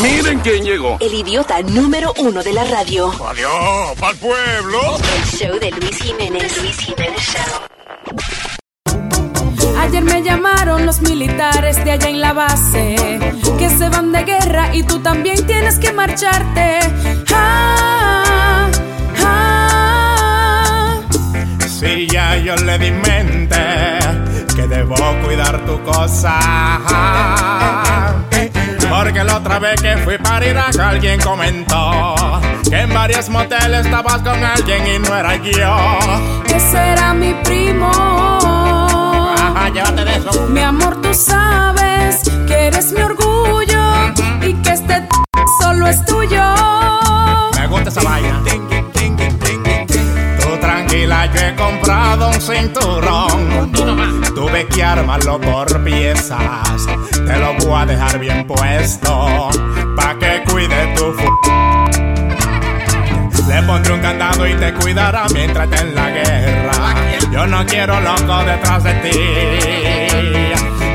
Miren quién llegó. El idiota número uno de la radio. Adiós, pa'l pueblo. El show de Luis Jiménez. Luis Jiménez Show. Ayer me llamaron los militares de allá en la base, que se van de guerra y tú también tienes que marcharte. Ah, ah. Si ya yo le di mente que debo cuidar tu cosa. Porque la otra vez que fui para Irak alguien comentó que en varios moteles estabas con alguien y no era yo. Ese era mi primo. Ajá, llévate de eso. Mi amor, tú sabes que eres mi orgullo y que este solo es tuyo. Me gusta esa vaina. Tú tranquila, yo he comprado un cinturón. Tuve que armarlo por piezas. Te lo voy a dejar bien puesto. Pa' que cuide tu fu. Le pondré un candado y te cuidará mientras esté en la guerra. Yo no quiero loco detrás de ti.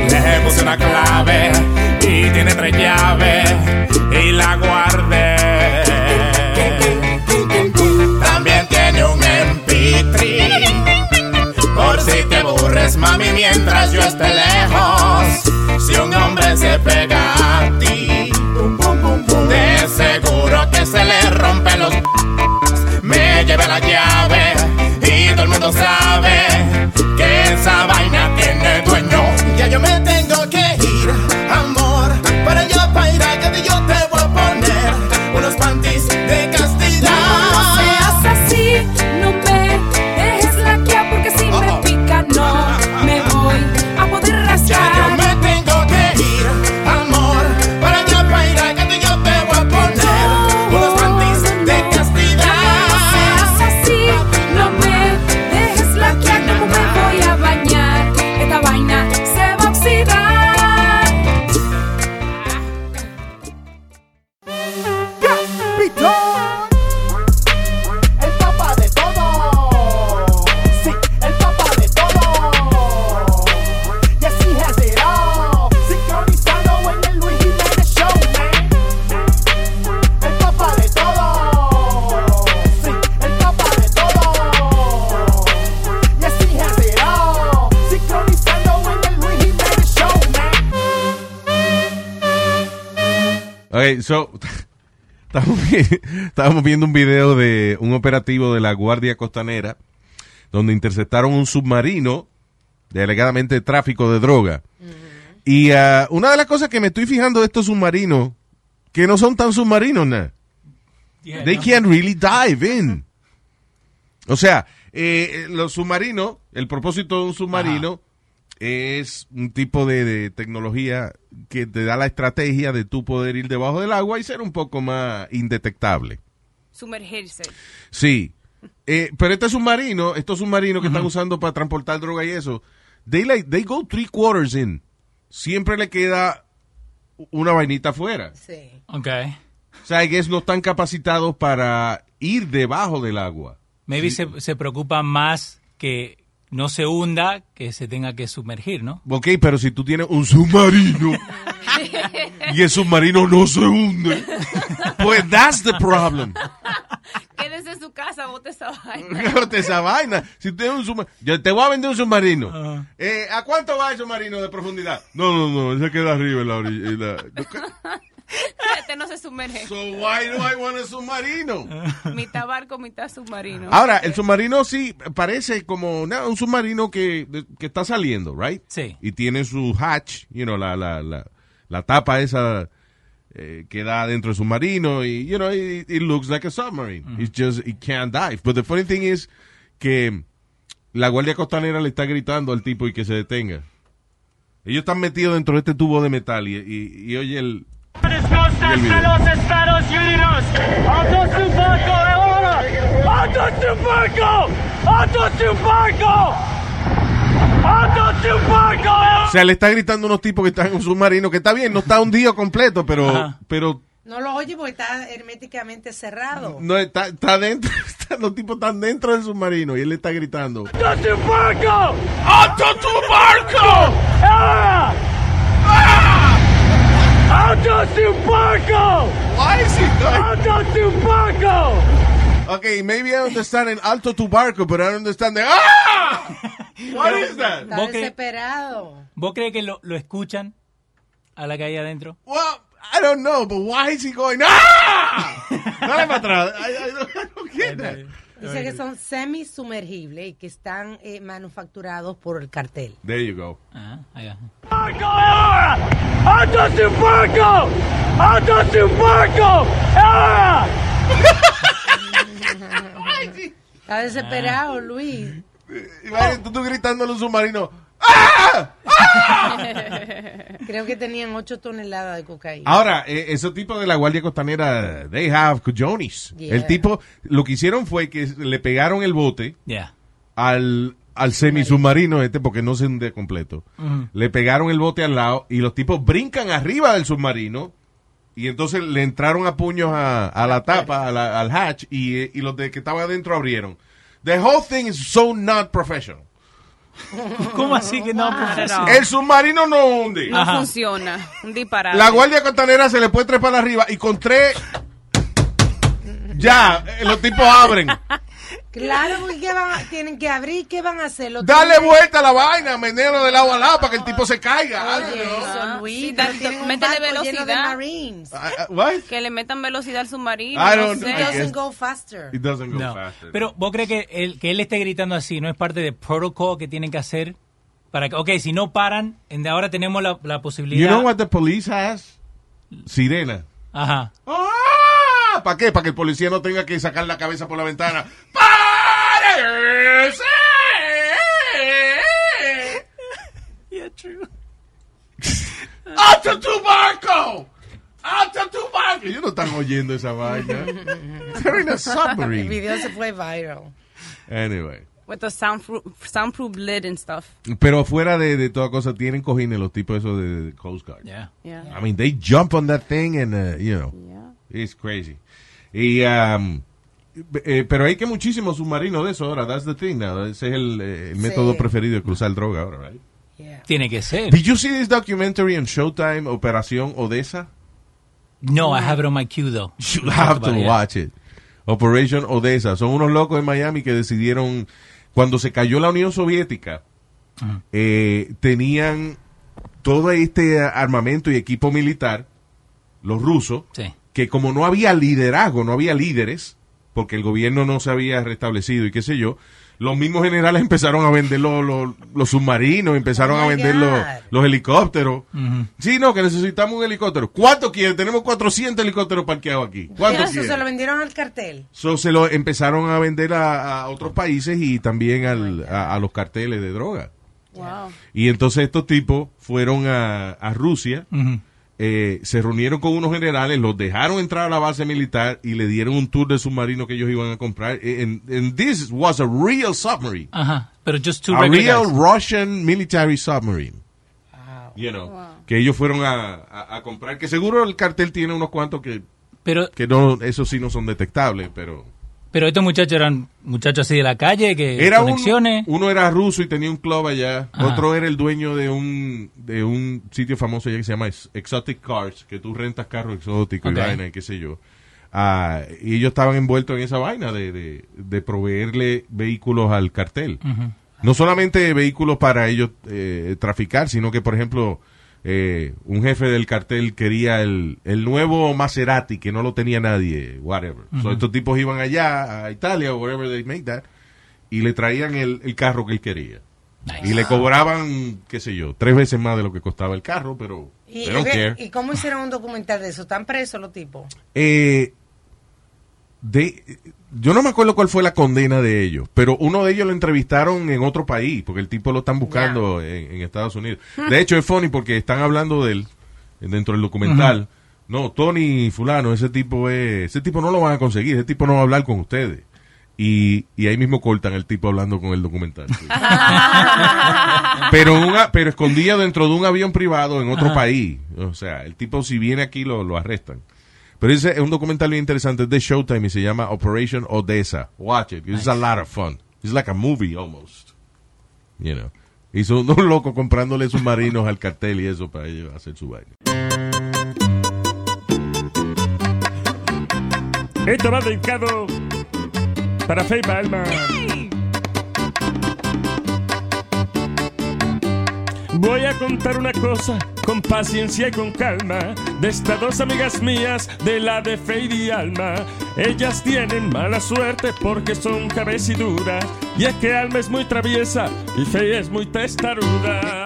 Le puse una clave y tiene tres llaves y la MP3 por si te aburres, mami, mientras yo esté lejos. Si un hombre se pega a ti, de seguro que se le rompen los me llevé la llave y todo el mundo sabe que esa vaina tiene dueño. Ya yo me Ok, so, estábamos, vi- estábamos viendo un video de un operativo de la Guardia Costanera donde interceptaron un submarino de alegadamente tráfico de droga. Y ah, una de las cosas que me estoy fijando de estos submarinos, que no son tan submarinos, nada. They can't really dive in. O sea, eh, los submarinos, el propósito de un submarino es un tipo de, de tecnología que te da la estrategia de tú poder ir debajo del agua y ser un poco más indetectable. Sumergirse. Sí. Eh, pero este submarino, estos submarinos que están usando para transportar droga y eso, they, like, they go three quarters in. Siempre le queda una vainita afuera. Sí. Ok. O sea, que no están capacitados para ir debajo del agua. Maybe se, se preocupa más que no se hunda que se tenga que sumergir, ¿no? Ok, pero si tú tienes un submarino y el submarino no se hunde, pues that's the problem. Quédese en su casa, bote esa vaina. Fíjate esa vaina. Si tú tienes un submarino, yo te voy a vender un submarino. Eh, ¿A cuánto va el submarino de profundidad? No, no, no, ese queda arriba en la orilla. en la- Este no se sumerge. So why do I want a submarino? mitad barco, mitad submarino. Ahora, el submarino sí parece como no, un submarino que, que está saliendo, right? Sí. Y tiene su hatch, you know, la, la, la, la tapa esa eh, que da dentro del submarino y, you know, it, it looks like a submarine. It's just, it can't dive. But the funny thing is que la guardia costanera le está gritando al tipo y que se detenga. Ellos están metidos dentro de este tubo de metal y, y, y oye el... Dispuestas Y el video. a los Estados Unidos. ¡Auto su barco ahora! ¡Auto su barco! ¡Auto su barco! ¡Auto su barco O sea, le está gritando a unos tipos que están en un submarino, que está bien, no está hundido completo, pero, pero No lo oye porque está herméticamente cerrado. no está, está dentro, está- los tipos están dentro del submarino y él le está gritando. ¡Auto su barco! ¡Auto su barco! ¡Ahora! Alto Tupaco! Why is he going? Alto Tupaco! Okay, maybe I understand in alto tu barco, but I don't understand the ah. What is that? Está ¿Vos cre- desesperado. ¿Vos crees que lo, lo escuchan a la que hay adentro? Well, I don't know, but why is he going? Ah! Dale para atrás. I, I don't, I don't get that. Dice que son semisumergibles y que están eh, manufacturados por el cartel. There you go. Ah, ahí va. Tupaco ahora! Alto Tupaco! Alto Tupaco! Ahora! Está desesperado, Luis. Imagínate tú, gritando en un submarino. ¡Ah! Creo que tenían 8 toneladas de cocaína. Ahora, eh, esos tipos de la Guardia Costanera, they have cojones. Yeah. El tipo, lo que hicieron fue que le pegaron el bote Ya. al, al semisubmarino este porque no se hunde completo. Le pegaron el bote al lado y los tipos brincan arriba del submarino y entonces le entraron a puños a, a la tapa, a la- al hatch y, eh, y los de que estaban adentro abrieron. The whole thing is so not professional. ¿Cómo así que no? No. El submarino no hunde. No Ajá. funciona. Un disparate. La guardia costanera se le puede trepar arriba y con tres. Ya, eh, los tipos abren. Claro, porque ¿qué van a- tienen que abrir. ¿Qué van a hacer? Lo Dale tienen- vuelta a la vaina, menealo del agua al lado para que el tipo se caiga. Oye, eso, Luis. Sí, métele lleno de velocidad. Marines. Ah, ah, what? Que le metan velocidad al submarino. I no don't- sé. I It doesn't go faster. It doesn't go No. faster. Pero vos crees que, el, que él esté gritando así no es parte del protocolo que tienen que hacer para que, ok, si no paran, en de ahora tenemos la, la posibilidad. You know what the police has? Sirena. Ajá. ¡Ah! ¿Para qué? Para que el policía no tenga que sacar la cabeza por la ventana. Yeah, true. ¡Alto tu barco! ¡Alto tu barco! Ellos no están oyendo esa vaina. They're in a El submarine. video se fue viral. Anyway. With the soundproof, soundproof lid and stuff. Pero fuera de, de toda cosa, tienen cojines los tipos esos de, de Coast Guard. Yeah. Yeah. I mean, they jump on that thing and, uh, you know, Yeah. it's crazy. Y, um, eh, pero hay que muchísimos submarinos de eso ahora. That's the thing now. Ese es el, eh, el Sí. método preferido de cruzar droga ahora, right? Yeah. Tiene que ser. Did you see this documentary on Showtime, Operación Odessa? No, I have it on my queue, though. You have to watch it. Operation Odessa. Son unos locos en Miami que decidieron, cuando se cayó la Unión Soviética, eh, tenían todo este armamento y equipo militar, los rusos, Sí. que como no había liderazgo, no había líderes, porque el gobierno no se había restablecido y qué sé yo, los mismos generales empezaron a vender los, los- los submarinos, empezaron Oh a vender los, los helicópteros. Ujú. Sí, no, que necesitamos un helicóptero. ¿Cuánto quieren? Tenemos 400 helicópteros parqueados aquí. ¿Cuánto Eso se lo quieren? vendieron al cartel. So, se lo empezaron a vender a, a otros países y también al- a, a los carteles de droga. Wow. Y entonces estos tipos fueron a, a Rusia. Eh, se reunieron con unos generales, los dejaron entrar a la base militar y le dieron un tour de submarino que ellos iban a comprar. Eh, And, and this was a real submarine. Ajá. Pero just two a regular real guys. Russian military submarine. You know, que ellos fueron a, a- a comprar, que seguro el cartel tiene unos cuantos que, Pero, que no, esos sí no son detectables, pero... pero estos muchachos eran muchachos así de la calle, que Era un- conexiones. uno era ruso y tenía un club allá, Ajá. otro era el dueño de un de un sitio famoso allá que se llama Ex- Exotic Cars, que tú rentas carros exóticos y vaina y qué sé yo. Ah, y ellos estaban envueltos en esa vaina de, de, de proveerle vehículos al cartel. No solamente vehículos para ellos eh, traficar, sino que, por ejemplo, eh, un jefe del cartel quería el, el nuevo Maserati que no lo tenía nadie, whatever. So, estos tipos iban allá a Italia o wherever they make that y le traían el, el carro que él quería. Nice. Y le cobraban, qué sé yo, tres veces más de lo que costaba el carro, pero ¿Y, they don't y- care. ¿Y cómo hicieron un documental de eso? ¿Están presos los tipos? Eh, de, yo no me acuerdo cuál fue la condena de ellos, pero uno de ellos lo entrevistaron en otro país, porque el tipo lo están buscando en, en Estados Unidos. De hecho, es funny porque están hablando de él dentro del documental. No, Tony fulano, ese tipo es, ese tipo no lo van a conseguir, ese tipo no va a hablar con ustedes. Y, y ahí mismo cortan el tipo hablando con el documental. sí. pero una, pero escondido dentro de un avión privado en otro país. O sea, el tipo si viene aquí lo, lo arrestan. Pero ese es un documental bien interesante, es de Showtime y se llama Operation Odessa. Watch it, it's nice. a lot of fun. It's like a movie almost. You know. Hizo unos locos comprándole submarinos al cartel y eso para ellos hacer su baile. Esto va dedicado para Feiba Alma. Voy a contar una cosa con paciencia y con calma de estas dos amigas mías de la de Fade y Alma. Ellas tienen mala suerte porque son cabeciduras y es que Alma es muy traviesa y Fade es muy testaruda.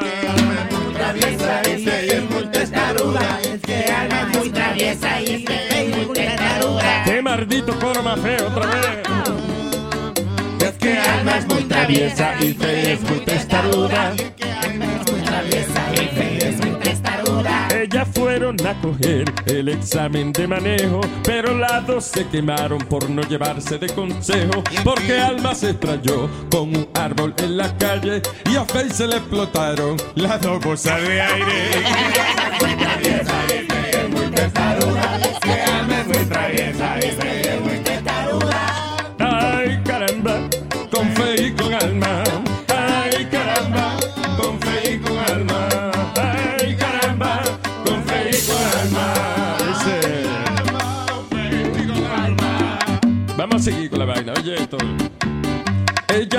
Traviesa y es muy testaruda. Es que Alma es muy traviesa y Fey es muy testaruda. ¡Qué maldito coro más feo otra vez! Es que Alma es muy traviesa y Fey es muy testaruda. Ellas fueron a coger el examen de manejo, pero las dos se quemaron por no llevarse de consejo, porque Alma se estrelló con un árbol en la calle y a Faye se le explotaron las dos bolsas de aire. Ay,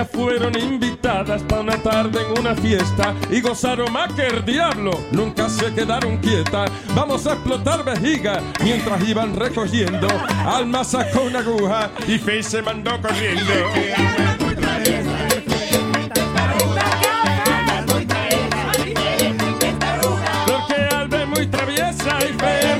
Fueron invitadas para una tarde en una fiesta y gozaron más que el diablo. Nunca se quedaron quietas. Vamos a explotar vejiga mientras iban recogiendo. Alma sacó una aguja y Faye se mandó corriendo. Porque Alba es muy traviesa y Faye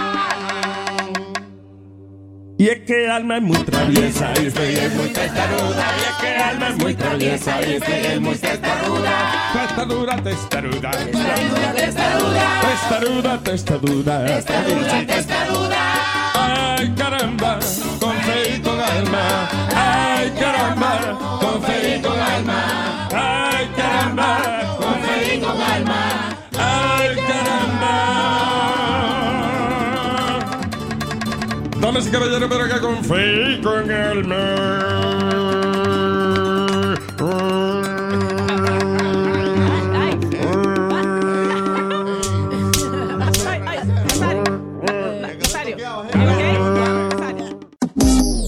Y es que Alma es muy traviesa y Faye es muy testaruda. Y es que Alma es muy traviesa y Faye es muy testaruda. Testaruda, testaruda. Testaruda, testaruda. Testaruda, testaruda. Ay, caramba, con fe y con alma. Damas y caballeros, pero acá con fe y con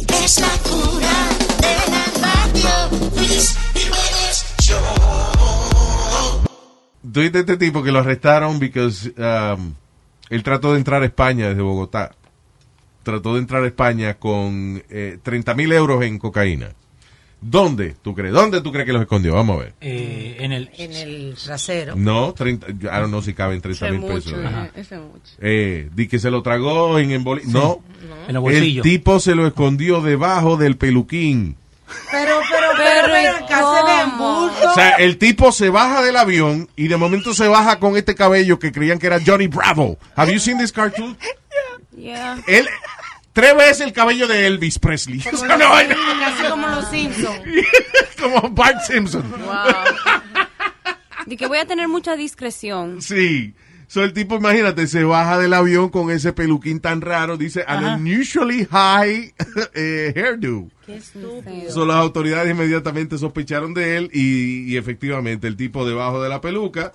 Es la cura de la este tipo que lo arrestaron because um, él trató de entrar a España desde Bogotá. Trató de entrar a España con eh, 30 mil euros en cocaína. ¿Dónde tú crees? ¿Dónde tú crees que los escondió? Vamos a ver. Eh, en el En el trasero. No, 30, I don't know si caben 30 mil pesos. Mucho, ese es mucho. Eh, di que se lo tragó en emboli... No, en los el bolsillos. tipo se lo escondió debajo del peluquín. Pero, pero, pero, Pero, pero, ¿y acá se ve bulto. O sea, el tipo se baja del avión y de momento se baja con este cabello que creían que era Johnny Bravo. Have you seen this cartoon? Yeah. Él, tres veces el cabello de Elvis Presley. O sea, vaina Casi como los Simpsons. como Bart Simpson. Wow. De que voy a tener mucha discreción. Sí. So, el tipo, imagínate, se baja del avión con ese peluquín tan raro. Dice, an Ajá. unusually high eh, hairdo. Qué estúpido. So, las autoridades inmediatamente sospecharon de él y, y efectivamente el tipo debajo de la peluca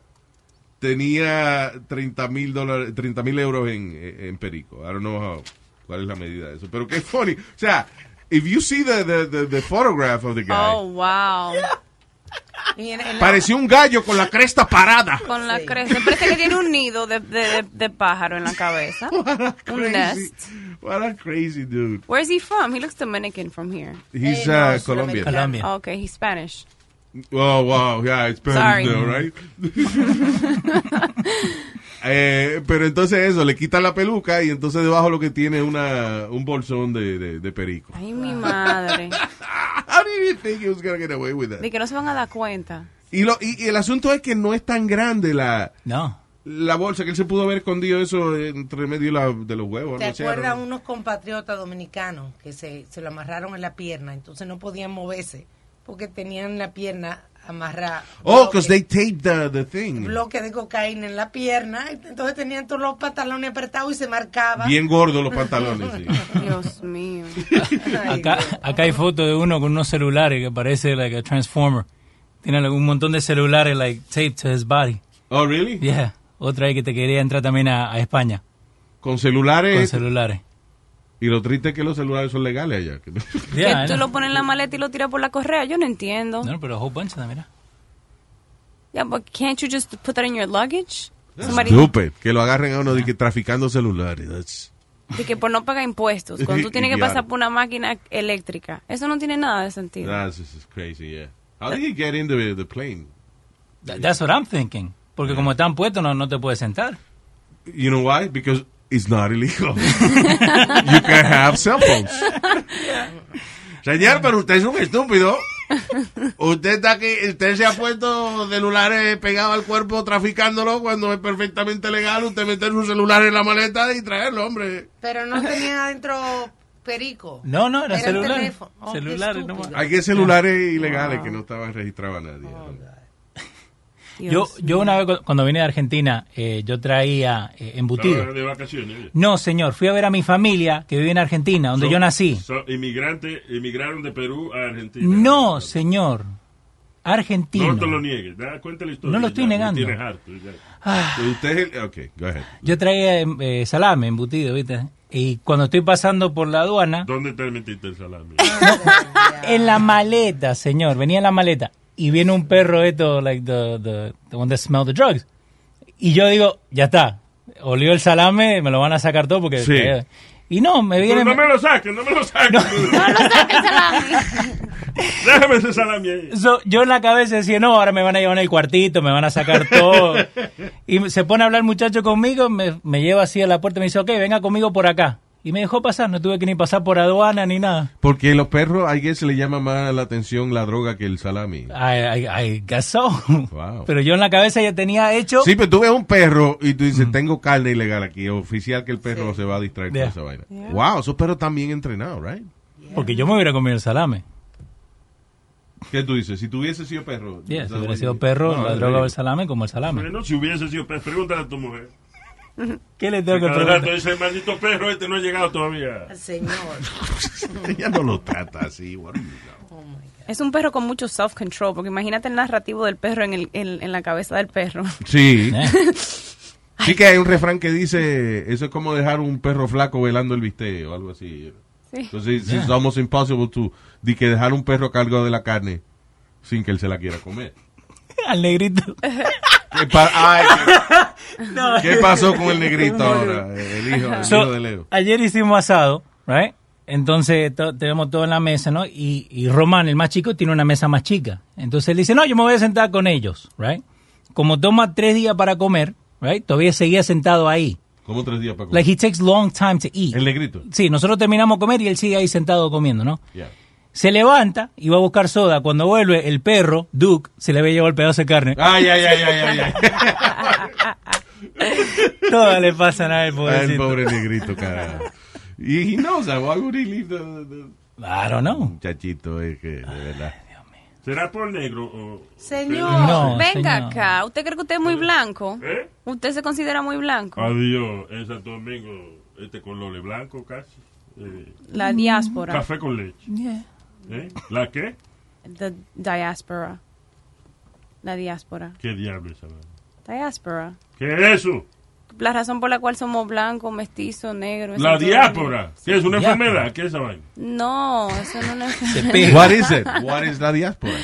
tenía 30 mil dólares, 30 mil euros en, en perico. I don't know how- cuál es la medida de eso. Pero qué funny. O sea, if you see the, the, the, the photograph of the guy, Oh, wow. Y en- en- parecía un gallo con la cresta parada. Con la Sí. cresta. Parece que tiene un nido de, de, de- de pájaro en la cabeza. Un Crazy. nest. What a crazy dude. Where's he from? He looks Dominican from here. He's Eh, no, uh, es Colombian. Colombia. Oh, okay, he's Spanish. Oh, wow, yeah, it's Sorry. Spanish now, right? Eh, pero entonces eso, le quitan la peluca y entonces debajo lo que tiene es una, un bolsón de, de, de perico. Ay, mi madre. How did you think he was get away with that? De que no se van a dar cuenta. Y, lo, y, y el asunto es que no es tan grande la, No. la bolsa, que él se pudo haber escondido eso entre medio de, la- de los huevos. ¿Te no acuerdas no- unos compatriotas dominicanos que se, se lo amarraron en la pierna, entonces no podían moverse porque tenían la pierna amarrada? Oh, because they taped the, the thing. bloque de cocaína en la pierna, entonces tenían todos los pantalones apretados y se marcaban. Bien gordos los pantalones, sí. Dios mío. Ay, Acá, Dios. acá hay fotos de uno con unos celulares que parece like a transformer. Tiene un montón de celulares like taped to his body. Oh, really? Yeah. Otra ahí que te quería entrar también a, a España Con con celulares. Y lo triste es que los celulares son legales allá. Yeah, que tú lo pones en la maleta y lo tiras por la correa. Yo no entiendo. No, pero a whole bunch of them, mira. Yeah, but can't you just put that in your luggage? Somebody- Stupid. Que lo agarren a uno de que traficando celulares. That's- de que por no pagar impuestos, cuando tú tienes que pasar por una máquina eléctrica. Eso no tiene nada de sentido. That's just crazy, yeah. How did he get in the, the plane? That- That's what I'm thinking. Porque como están puestos, no, no te puedes sentar. You know why? Because it's not illegal. you can have cell phones. Señor, pero usted es un estúpido. Usted está aquí, usted se ha puesto celulares pegados al cuerpo traficándolo cuando es perfectamente legal usted meter su celular en la maleta y traerlo, hombre. Pero no tenía adentro perico. No, no, era Era celular. teléfono. Oh, celulares nomás. Hay que celulares ilegales que no estaban registrados a nadie. Dios Yo, yo una vez cu- cuando vine de Argentina, eh, yo traía eh, embutido. Estaba de vacaciones. No, señor, fui a ver a mi familia que vive en Argentina, donde yo nací. son inmigrantes, emigraron de Perú a Argentina. No, señor. Argentina. No te lo niegues, da cuenta la historia. No lo estoy ya, negando. tienes harto, ya. Ah, Usted es el... Ok, go ahead. yo traía eh, salame, embutido, ¿viste? Y cuando estoy pasando por la aduana, ¿Dónde te metiste el salami? en la maleta, señor, venía en la maleta. Y viene un perro esto, like the, the, the one that smell the drugs. Y yo digo, ya está. Olió el salame, me lo van a sacar todo porque... Sí. y no, me No, viene... no me lo saques, no me lo saques. No. Déjame ese salami ahí. So, yo en la cabeza decía, no, ahora me van a llevar al cuartito, me van a sacar todo. y se pone a hablar el muchacho conmigo, me, me lleva así a la puerta y me dice, ok, venga conmigo por acá. Y me dejó pasar, no tuve que ni pasar por aduana ni nada. Porque los perros, hay que se le llama más la atención la droga que el salami. I, I, I guess so. Wow. Pero yo en la cabeza ya tenía hecho... Sí, pero tú ves un perro y tú dices, tengo carne ilegal aquí, oficial que el perro se va a distraer Yeah. con esa vaina. Wow, esos perros están bien entrenados, right? Porque yo me hubiera comido el salame. ¿Qué tú dices? Si tuviese sido perro. Yeah, ¿sabes si hubiera sido you- perro, No, la droga o el salame como el salame. Bueno, si hubiese sido perro, pregúntale a tu mujer. ¿Qué le tengo que preguntar? dice, maldito perro, este no ha llegado todavía. Señor. Ella no lo trata así. you know? Es un perro con mucho self-control, porque imagínate el narrativo del perro en, el, en, en la cabeza del perro. Sí. Sí que hay un refrán que dice, eso es como dejar un perro flaco velando el bistec o algo así. Sí. Entonces, Yeah. it's almost impossible to, de que dejar un perro cargado de la carne sin que él se la quiera comer. Al negrito. ¿Qué, pa- ay, ¿qué- qué pasó con el negrito ahora? El hijo, el So, hijo de Leo. Ayer hicimos asado, right? Entonces to- tenemos todo en la mesa, ¿no? Y, y Román, el más chico, tiene una mesa más chica. Entonces él dice, no, yo me voy a sentar con ellos, right? Como toma tres días para comer, right? Todavía seguía sentado ahí. Como tres días para comer. Like he takes long time to eat. El negrito. Sí, nosotros terminamos de comer y él sigue ahí sentado comiendo, ¿no? Yeah. Se levanta y va a buscar soda. Cuando vuelve, el perro, Duke, se le había llevado el pedazo de carne. Ay, ay, ay, ay, ay. ay. Todo le pasa a él, Ay, el pobrecito. pobre negrito, carajo. Y he knows that. Why would he leave the, the- I don't know. muchachito? Es que, de verdad. ¿Será por negro o...? Señor. No, Venga señor. acá, ¿usted cree que usted es muy blanco? ¿Eh? ¿Usted se considera muy blanco? Adiós, en Santo Domingo, este color blanco casi. Eh, La diáspora. café con leche. Yeah. ¿Eh? ¿La qué? The diaspora. La diáspora. ¿Qué diablo es esa vaina? Diáspora. ¿Qué es eso? La razón por la cual somos blancos, mestizos, negros. La diáspora. ¿Qué es una Diáspora. enfermedad? ¿Qué es esa vaina? No, eso no es una enfermedad. pega. What is it? What is la diáspora?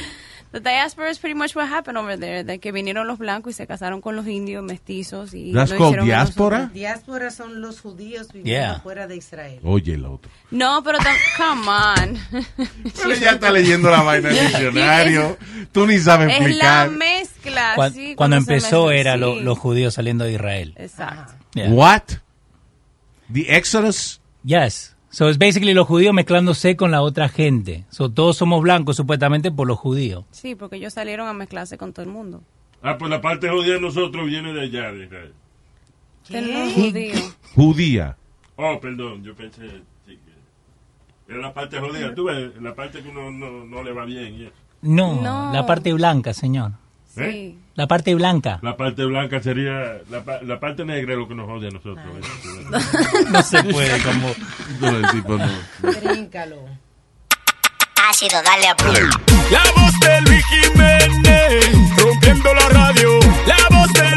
The diaspora is pretty much what happened over there. De que vinieron los blancos y se casaron con los indios mestizos y That's lo called hicieron diáspora? Diáspora son los judíos viviendo Yeah. fuera de Israel. Oye, el otro. No, pero come on. Pero ya está leyendo la vaina del diccionario. Tú ni sabes es la explicar. mezcla. Sí, cuando empezó mezcla, era sí. lo- los judíos saliendo de Israel. Exacto. Yeah. What? The Exodus? Yes. So it's basically los judíos mezclándose con la otra gente. So todos somos blancos supuestamente por los judíos. Sí, porque ellos salieron a mezclarse con todo el mundo. Ah, pues la parte judía de nosotros viene de allá, de Israel. Es judío. Judía. Oh, perdón, yo pensé sí, que era la parte judía. Tú ves, la parte que uno no, no le va bien. No, No. la parte blanca, señor. ¿Eh? Sí. La parte blanca. La parte blanca sería. La, pa- la parte negra es lo que nos odia a nosotros. ¿eh? No se puede como... No, el tipo no. Bríncalo. Ácido, dale a play. La voz de Luis Jiménez, rompiendo la radio. La voz de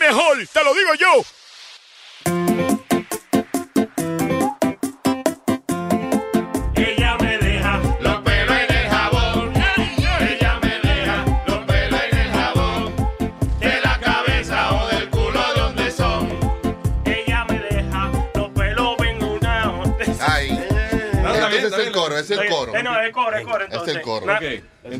Mejor, te lo digo yo. Es el coro, es el coro. Eh, no, es coro, es coro, Es entonces. el coro.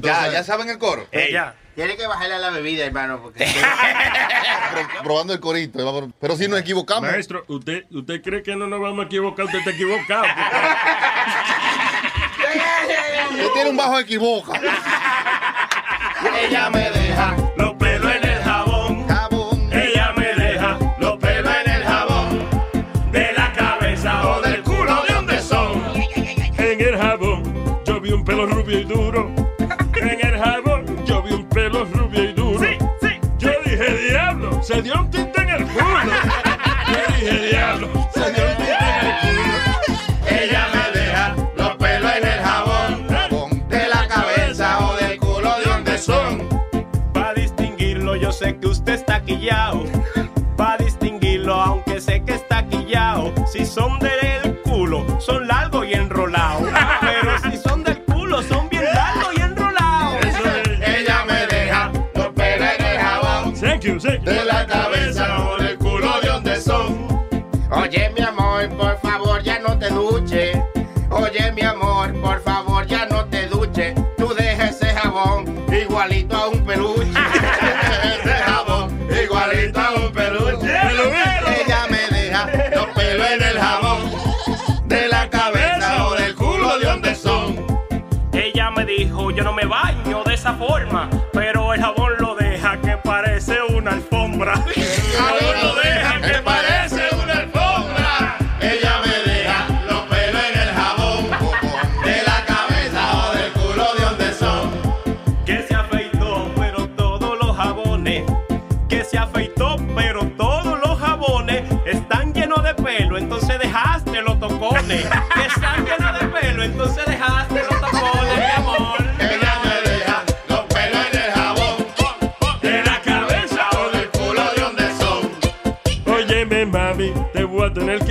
Ya, ya saben el coro. Ella. Tiene que bajarle a la bebida, hermano, porque Pro- probando el corito. vamos- Pero si nos equivocamos. Maestro, ¿usted, ¿usted cree que no nos vamos a equivocar? Usted está equivocado. Usted tiene un bajo equivoca. Ella me deja se dio un tinte en el culo. Yo dije, diablo, se dio un tinte en el culo. Ella me deja los pelos en el jabón. De la cabeza o del culo de donde son. Para distinguirlo, yo sé que usted está quillao. Para distinguirlo, aunque sé que está quillao. Si son del forma. Pero el jabón lo deja que parece una alfombra.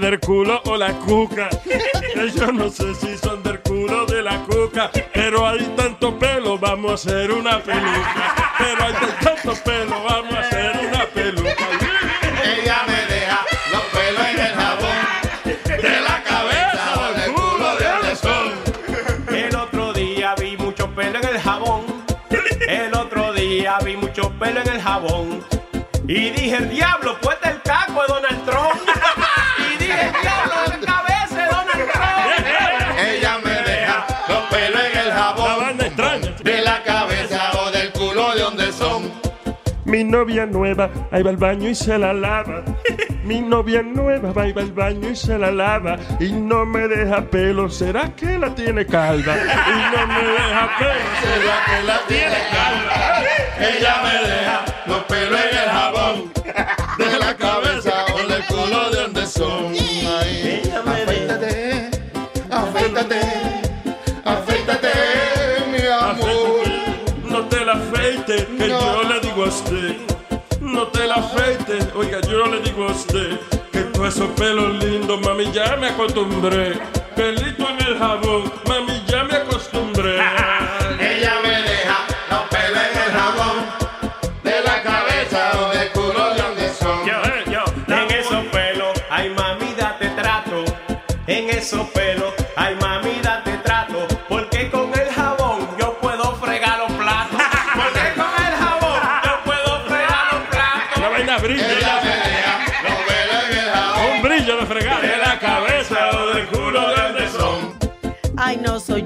Del culo o la cuca. Yo no sé si son del culo o de la cuca, pero hay tanto pelo, vamos a hacer una peluca. Pero hay tanto pelo, vamos a hacer una peluca. Ella me deja los pelos en el jabón. De la cabeza o del culo de donde son. El otro día vi mucho pelo en el jabón. El otro día vi mucho pelo en el jabón. Y dije, el diablo, pues novia nueva, ahí va al baño y se la lava. Mi novia nueva va y va al baño y se la lava. Y no me deja pelo, ¿será que la tiene calva? Y no me deja pelo, ¿será que la tiene calva? Ella me deja los pelos en el jabón. De la cabeza o del culo de donde son. Ay, afeítate, afeítate, afeítate, mi amor. No te la afeites, que yo le digo a usted. Oiga, yo le digo a usted. Que todos esos pelos lindos, mami, ya me acostumbré. Pelito en el jabón, mami,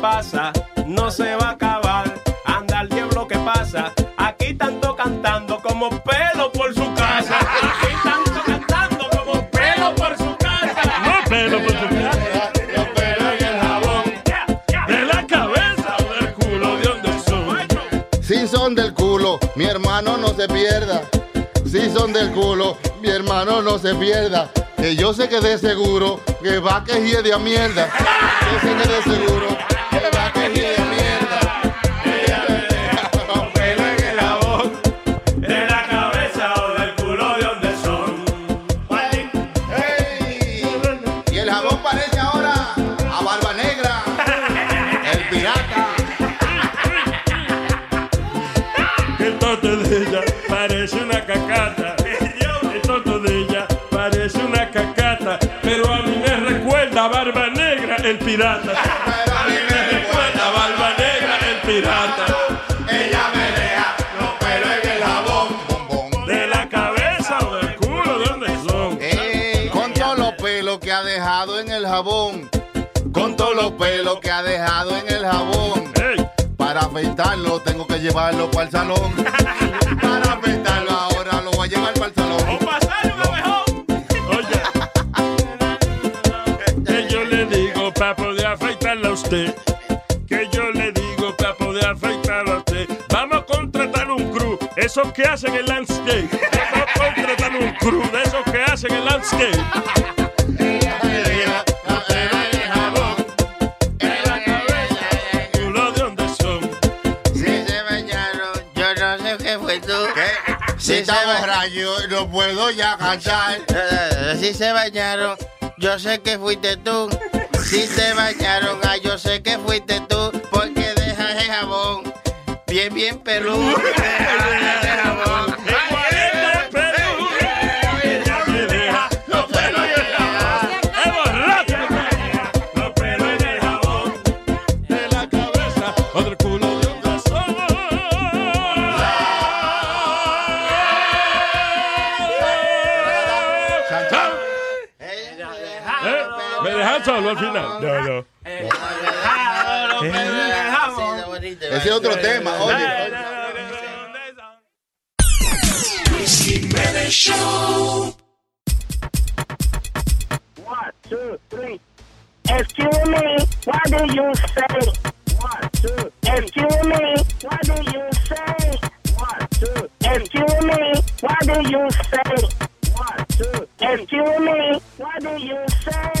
pasa. No se va a acabar, anda el diablo que pasa. Aquí tanto cantando como pelo por su casa. Aquí tanto cantando como pelo por su casa. No pelo por su casa. Los pelos en el jabón. De la cabeza o del culo de donde son. Si son del culo, mi hermano no se pierda. Si son del culo, mi hermano no se pierda. Que yo sé que de seguro que va que hiede a mierda. Yo sé que de seguro pirata. Pero a mí me recuerda Barba Negra, el pirata. Ella me deja los pelos en el jabón. De la cabeza o del culo, ¿de dónde son? Ey, con todos los pelos que ha dejado en el jabón. Con todos los pelos que ha dejado en el jabón. Ey, Para afeitarlo tengo que llevarlo para el salón. Para afeitarlo ahora lo voy a llevar para el salón. Usted. Que yo le digo para poder afeitarla a usted. Vamos a contratar un crew. Esos que hacen el landscape. Vamos a contratar un crew de esos que hacen el landscape. Si se bañaron, yo no sé qué fue tú. Si está borracho, no puedo ya cantar. Eh, Si se bañaron, yo sé que fuiste tú. Si se bañaron, ah, yo sé que fuiste tú. Porque dejas el jabón bien, bien peludo. al final? No, no. Jabón. Ese es otro tema, oye. Jiménez Show. One, two, three. Excuse me, what do you say? One, two. Excuse me, what do you say? One, two. Excuse me, what do you say? One, two. Excuse me, what do you say?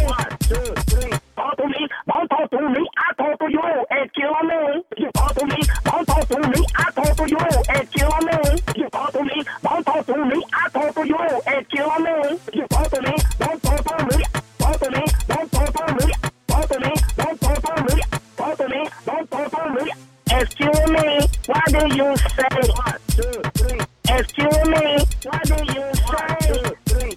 Excuse me, you me, don't me, to me, don't me, to me, don't me, to me. Excuse me, what do you say? One, two, three. Excuse me, what do you say? One, two, three.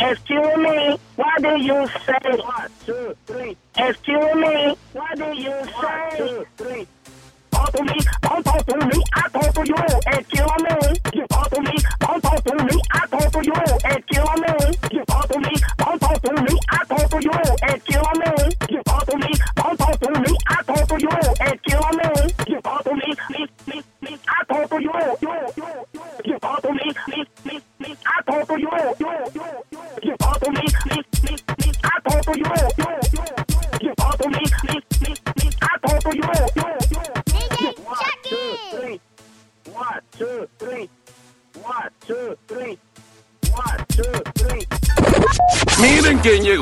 Excuse me, what do you say? One, two, three. Excuse me, what do you say? One, two, three. To me,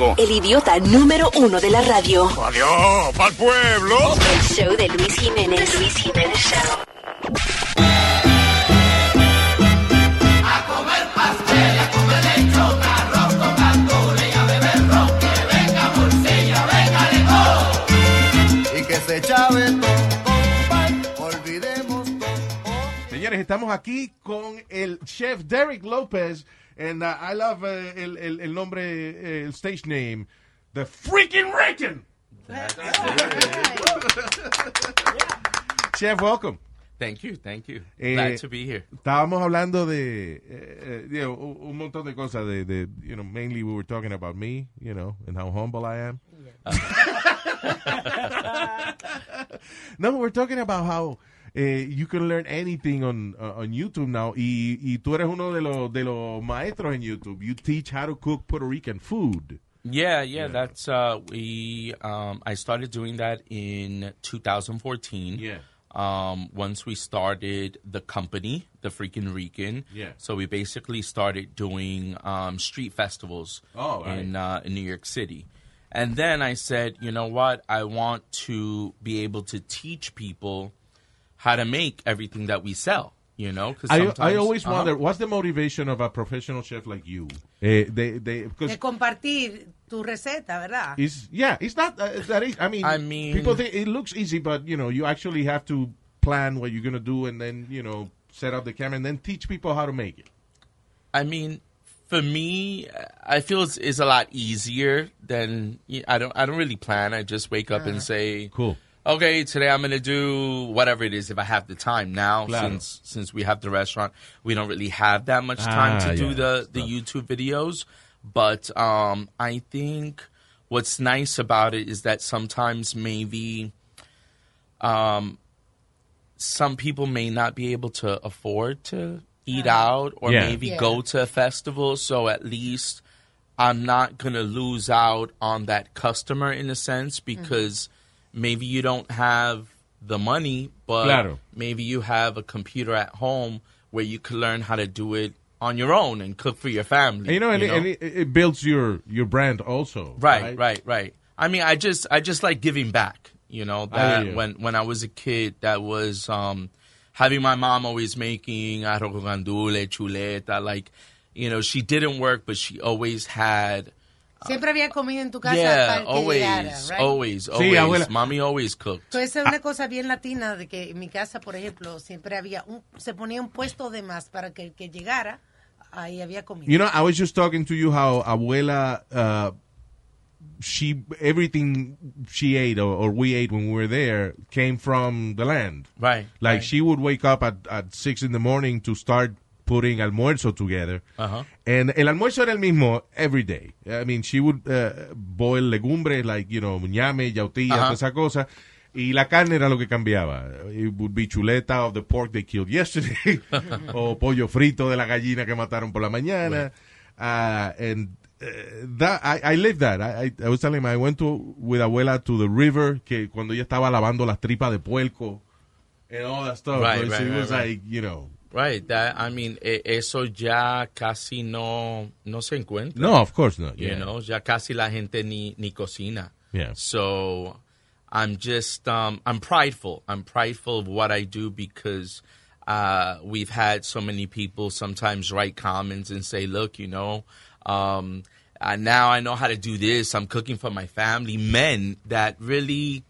El idiota número uno de la radio. Adiós, pa'l pueblo. El show de Luis Jiménez. Luis Jiménez Show. A comer pastel, a comer lechón, arroz con gandules y a beber ron. Que venga morcilla, venga licor. Y que se chave todo, olvidemos Señores, estamos aquí con el chef Derek Lopez. And uh, I love uh, el, el, el nombre, eh, el stage name, The Freaking Rican. Chef, welcome. Thank you, thank you. Eh, Glad to be here. Estábamos hablando de eh, eh, you know, un montón de cosas. De, de, you know, mainly we were talking about me, you know, and how humble I am. no, we're talking about how eh, you can learn anything on uh, on YouTube now. Y, y tú eres uno de los de los maestros en YouTube. You teach how to cook Puerto Rican food. Yeah, yeah, that's uh we um I started doing that in 2014. Yeah. Um once we started the company, the freaking Rican. Yeah. So we basically started doing um street festivals Oh, right. in uh in New York City. And then I said, you know what? I want to be able to teach people how to make everything that we sell, you know? 'Cause I, I always Uh-huh. wonder what's the motivation of a professional chef like you. Eh, they, they, because De compartir tu receta, ¿verdad? It's yeah, it's not uh, that easy. I mean, I mean- people think it looks easy, but you know, you actually have to plan what you're gonna do, and then you know, set up the camera, and then teach people how to make it. I mean, for me, I feel it's, it's a lot easier than I don't. I don't really plan. I just wake up Uh-huh. and say, "Cool, okay, today I'm gonna do whatever it is if I have the time." Now, Claro. since since we have the restaurant, we don't really have that much time Ah, to do yeah, the the YouTube videos. But um, I think what's nice about it is that sometimes maybe um, some people may not be able to afford to eat out or Yeah. maybe Yeah. go to a festival. So at least I'm not going to lose out on that customer in a sense because maybe you don't have the money, but Claro. maybe you have a computer at home where you can learn how to do it on your own and cook for your family. And, you know, and, it, and it, it builds your your brand also. Right, right, right. I mean, I just I just like giving back. You know that you. when when I was a kid, that was um, having my mom always making arroz gandule, chuleta. Like, you know, she didn't work, but she always had. Siempre había comida en tu casa yeah, para el que always, llegara, right? always, Sí, always. abuela. Mommy always cooked. Entonces es una cosa bien latina de que en mi casa, por ejemplo, siempre había un, se ponía un puesto de más para que el que llegara, ahí había comida. You know, I was just talking to you how abuela, uh, she everything she ate or, or we ate when we were there came from the land. Right. Like right. she would wake up at, at six in the morning to start putting almuerzo together. Uh-huh. And el almuerzo era el mismo every day. I mean, she would uh, boil legumbres like, you know, ñame, toda esa cosa. Y la carne era lo que cambiaba. It would be chuleta of the pork they killed yesterday. o pollo frito de la gallina que mataron por la mañana. Uh, and uh, that, I, I lived that. I, I, I was telling him, I went to, with abuela to the river, que cuando ella estaba lavando las tripas de puerco and all that stuff. Right, So right, it was right, right. like, you know. Right, that I mean, eso ya casi no no se encuentra. No, of course not. You know, ya casi la gente ni ni cocina. Yeah. So I'm just um I'm prideful. I'm prideful of what I do because uh we've had so many people sometimes write comments and say, "Look, you know, um uh, now I know how to do this. I'm cooking for my family." Men that really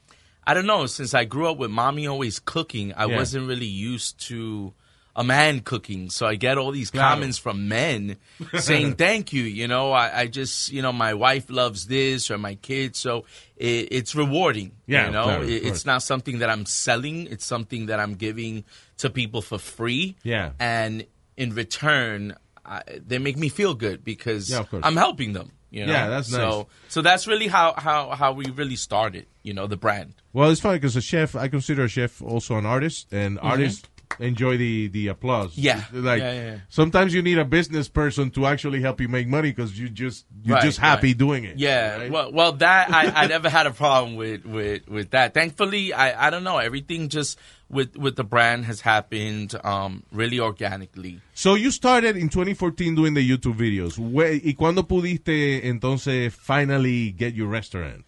I don't know, since I grew up with mommy always cooking, I Yeah. wasn't really used to a man cooking. So I get all these comments from men saying thank you. You know, I, I just, you know, my wife loves this or my kids. So it, it's rewarding. Yeah, You know, It- it's not something that I'm selling. It's something that I'm giving to people for free. Yeah. And in return, I, they make me feel good because Yeah. I'm helping them. You know? Yeah, that's so, nice. So that's really how, how, how we really started, you know, the brand. Well, it's funny because a chef, I consider a chef also an artist, and mm-hmm. artists enjoy the the applause. Yeah. like Yeah, yeah, yeah. sometimes you need a business person to actually help you make money because you just you're Right, just happy right. doing it. Yeah. right? Well, well, that I, I never had a problem with, with, with that. Thankfully, I, I don't know. Everything just with with the brand has happened um, really organically. So you started in 2014 doing the YouTube videos. Where- ¿Y cuándo pudiste entonces finally get your restaurant?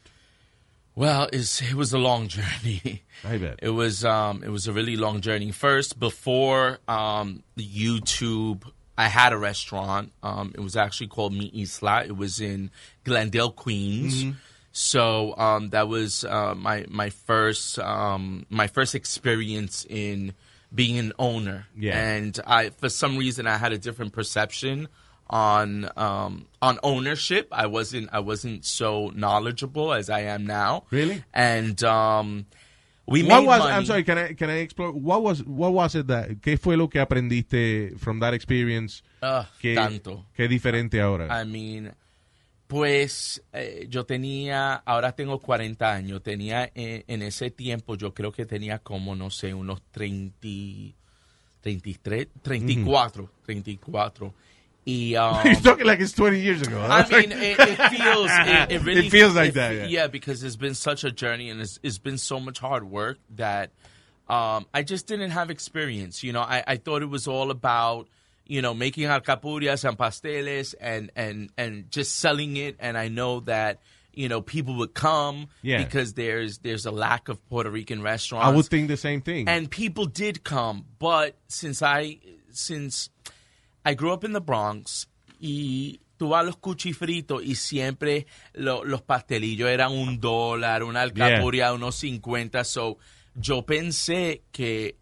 Well, it's, it was a long journey. I bet. It was um, it was a really long journey. First, before um, the YouTube, I had a restaurant. Um, it was actually called Mi Isla. It was in Glendale, Queens. Mhm. So um, that was uh, my my first um, my first experience in being an owner. Yeah. And I, for some reason, I had a different perception on um, on ownership. I wasn't I wasn't so knowledgeable as I am now. Really? And um, we what made was money. I'm sorry, can I can I explore what was what was it that qué fue lo que aprendiste from that experience? Ah, que, tanto. Qué diferente ahora. I mean, pues eh, yo tenía, ahora tengo 40 años, tenía eh, en ese tiempo, yo creo que tenía como, no sé, unos 30, 33, 34, 34. Y, um, You're talking like it's 20 years ago. I mean, it, it feels, it, it really It feels like that, yeah. because it's been such a journey and it's, it's been so much hard work that um, I just didn't have experience. You know, I, I thought it was all about, you know, making alcapurrias and pasteles and, and, and just selling it. And I know that, you know, people would come Yeah. because there's, there's a lack of Puerto Rican restaurants. I would think the same thing. And people did come, but since I since I grew up in the Bronx y tú vas a los cuchifritos y siempre lo- los pastelillos eran un dólar, una alcapurria de unos 50, so yo pensé que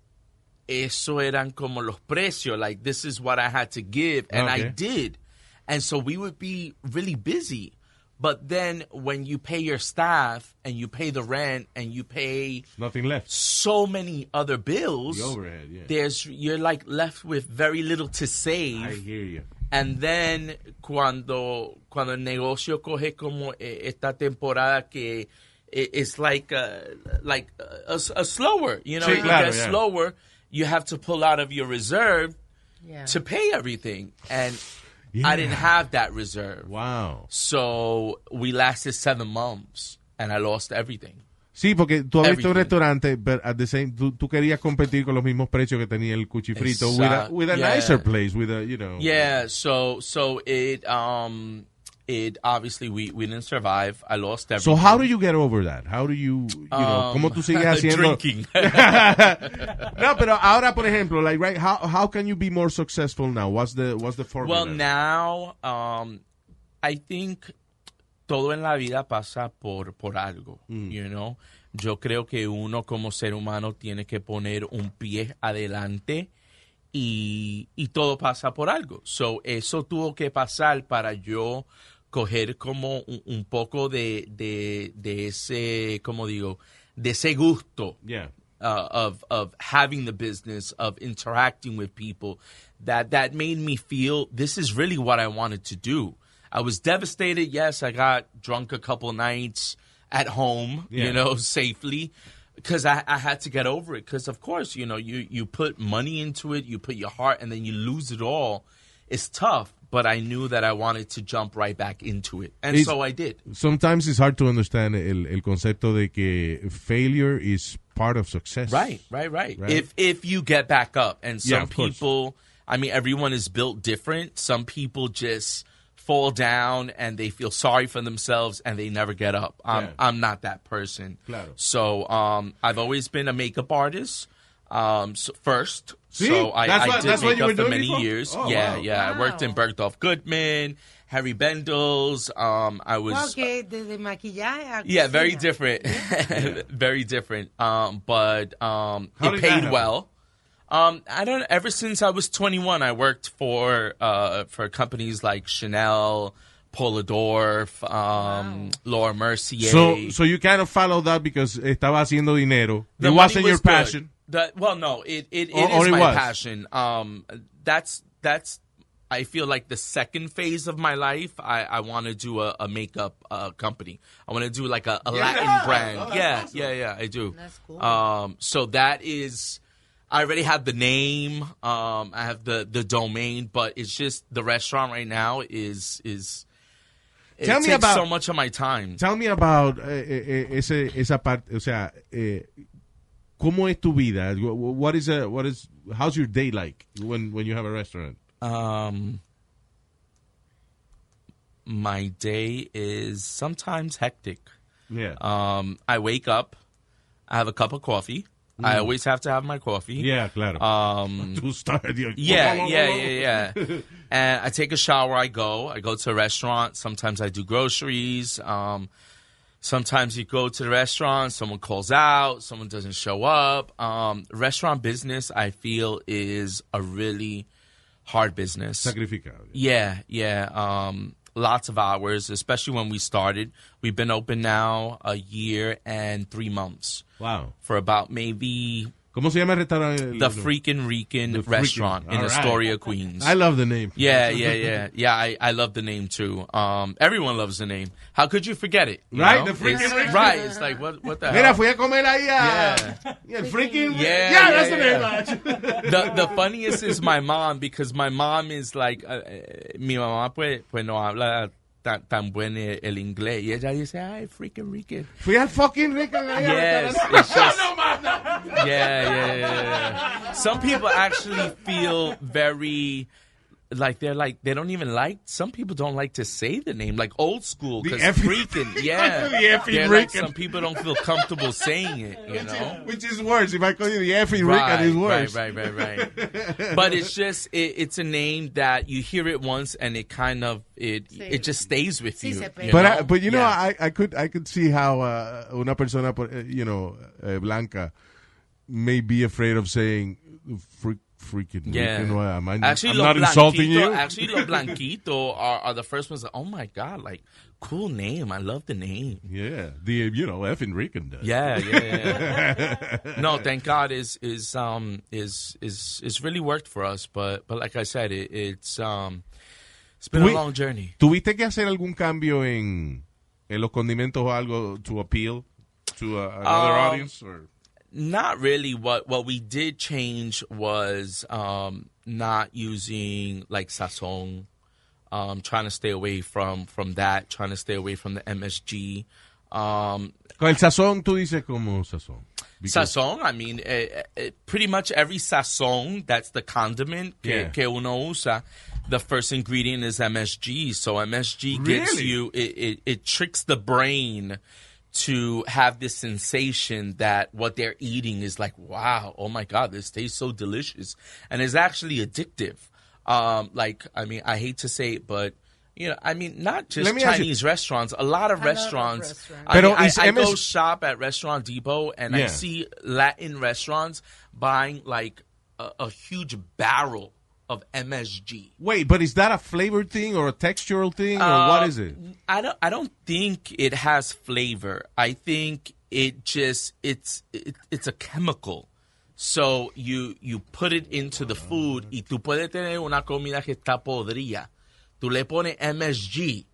eso eran como los precios, like this is what I had to give, and I did. And so we would be really busy. But then when you pay your staff and you pay the rent and you pay Nothing left. so many other bills, The overhead, yeah. there's you're like left with very little to save. I hear you. And then cuando cuando el negocio coge como esta temporada que it's like uh, like a, a slower, you know, Sí, it claro, gets yeah. slower. You have to pull out of your reserve Yeah. to pay everything, and Yeah. I didn't have that reserve. Wow. So we lasted seven months, and I lost everything. Sí, porque tú abriste un restaurante, but at the same, tú, tú querías competir con los mismos precios que tenía el cuchifrito with a, with a yeah. nicer place, with a, you know. Yeah, so so it um it obviously we we didn't survive. I lost everything. So how do you get over that? How do you, you know, Um, cómo tú sigues haciendo? drinking. no, pero ahora, por ejemplo, like, right, how, how can you be more successful now? What's the, what's the formula? Well, now um I think todo en la vida pasa por por algo, Mm. you know. Yo creo que uno como ser humano tiene que poner un pie adelante y, y todo pasa por algo. So, eso tuvo que pasar para yo coger como un, un poco de, de, de ese, como digo, de ese gusto Yeah. uh, of of having the business of interacting with people that that made me feel this is really what I wanted to do. I was devastated. Yes, I got drunk a couple nights at home, Yeah. you know, safely. because I, I had to get over it. Because of course, you know, you you put money into it, you put your heart, and then you lose it all. It's tough, but I knew that I wanted to jump right back into it, and It's- so I did. Sometimes it's hard to understand el, el concepto de que failure is part of success. Right, right, right, Right. If if you get back up, and Yeah, some course. people, I mean, everyone is built different. Some people just fall down and they feel sorry for themselves and they never get up. I'm Yeah. I'm not that person. Claro. So um, I've always been a makeup artist. Um, so first, See? so I, That's I what- did that's what you makeup for many before? years. Oh, yeah, wow. yeah. I worked in Bergdorf Goodman, Harry Bendels. Um, I was Wow, que desde maquillaje a yeah, very cocina. different. very different. Um, but um, How it paid well. Um, I don't. Ever since I was 21, I worked for uh for companies like Chanel, Polidorf, um, Laura Mercier. So, so you kind of follow that because estaba haciendo dinero. The it wasn't your was good. Passion. The- well, no, it it, it Or- is or it my was? passion. Um, that's that's. I feel like the second phase of my life, I, I want to do a, a makeup uh, company. I want to do like a, a Yeah. Latin brand. Oh, yeah, awesome. yeah, yeah. I do. That's cool. Um, so that is, I already have the name. Um, I have the the domain, but it's just the restaurant right now is is. It Tell me about- so much of my time. Tell me about eh, eh, eh, ese, esa parte, o sea, eh, ¿cómo es tu vida? What is a, what is, how's your day like when, when you have a restaurant? Um, my day is sometimes hectic. Yeah. Um, I wake up, I have a cup of coffee. I Mm. always have to have my coffee. Yeah, claro. Um, To start, you're- yeah, yeah, yeah, yeah. and I take a shower. I go. I go to a restaurant. Sometimes I do groceries. Um, sometimes you go to the restaurant. Someone calls out. Someone doesn't show up. Um, restaurant business, I feel, is a really hard business. Sacrificado. Yeah, yeah. Um, lots of hours, especially when we started. We've been open now a year and three months. Wow. For about maybe ¿Cómo se llama el restaurante? the Freaking Rican The restaurant in all right. Astoria, Queens. I love the name. Yeah, yeah, yeah, yeah. I, I love the name too. Um, everyone loves the name. How could you forget it? you Right, know? the Freakin' It's- Rican. Right. It's like what what the Mira, hell? fui a comer ahí a... Yeah. Y el freaking... Yeah, yeah, yeah, that's yeah. the name. the the funniest is my mom because my mom is like uh, eh, mi mamá pues pues no habla tan, tan buen el, el inglés y ella dice ay freaking Rican Fui al fucking a Yes, just- No, no. yeah, yeah, yeah, yeah. Some people actually feel very like they're like they don't even like. Some people don't like to say the name, like old school, The because freaking, yeah. The effing They're like, some people don't feel comfortable saying it, you know. Which is worse. If I call you the effing Right, Rican, it's worse. right, right, right, right. but it's just it, it's a name that you hear it once and it kind of it it just stays with you. you but? I, but you know, Yeah. I, I could I could see how uh, una persona por- eh, you know uh, blanca may be afraid of saying freak, freaking Yeah. Rican. Well, am I, actually, I'm not insulting blanquito- you. Actually, los blanquito are, are the first ones. That, oh my god, like cool name. I love the name. yeah, the you know F Rican does. Yeah, yeah, yeah. no, thank God is is um is is is really worked for us. But but like I said, it, it's um it's been a long journey. ¿Tuviste que hacer algún cambio en, en los condimentos o algo to appeal to uh, another Um, audience? Or? Not really. What what we did change was um, not using like sazon. Um, trying to stay away from from that. Trying to stay away from the MSG. Um, Con el sazón, tú dices como sazón. Because- Sazon, I mean, eh, eh, pretty much every sazon, that's the condiment que, Yeah. que uno usa, the first ingredient is MSG. So MSG gets Really? you, it, it, it tricks the brain to have this sensation that what they're eating is like, wow, oh my God, this tastes so delicious. And it's actually addictive. Um, like, I mean, I hate to say it, but you know, I mean, not just me Chinese restaurants. A lot of A lot of restaurants. restaurants. I, mean, Pero I, I go shop at Restaurant Depot and I see Latin restaurants buying like a, a huge barrel of MSG. Wait, but is that a flavor thing or a textural thing or Uh, what is it? I don't. I don't think it has flavor. I think it just it's it, it's a chemical. So you you put it into the food y tú puedes tener una comida que está podrida. Tú le pones MSG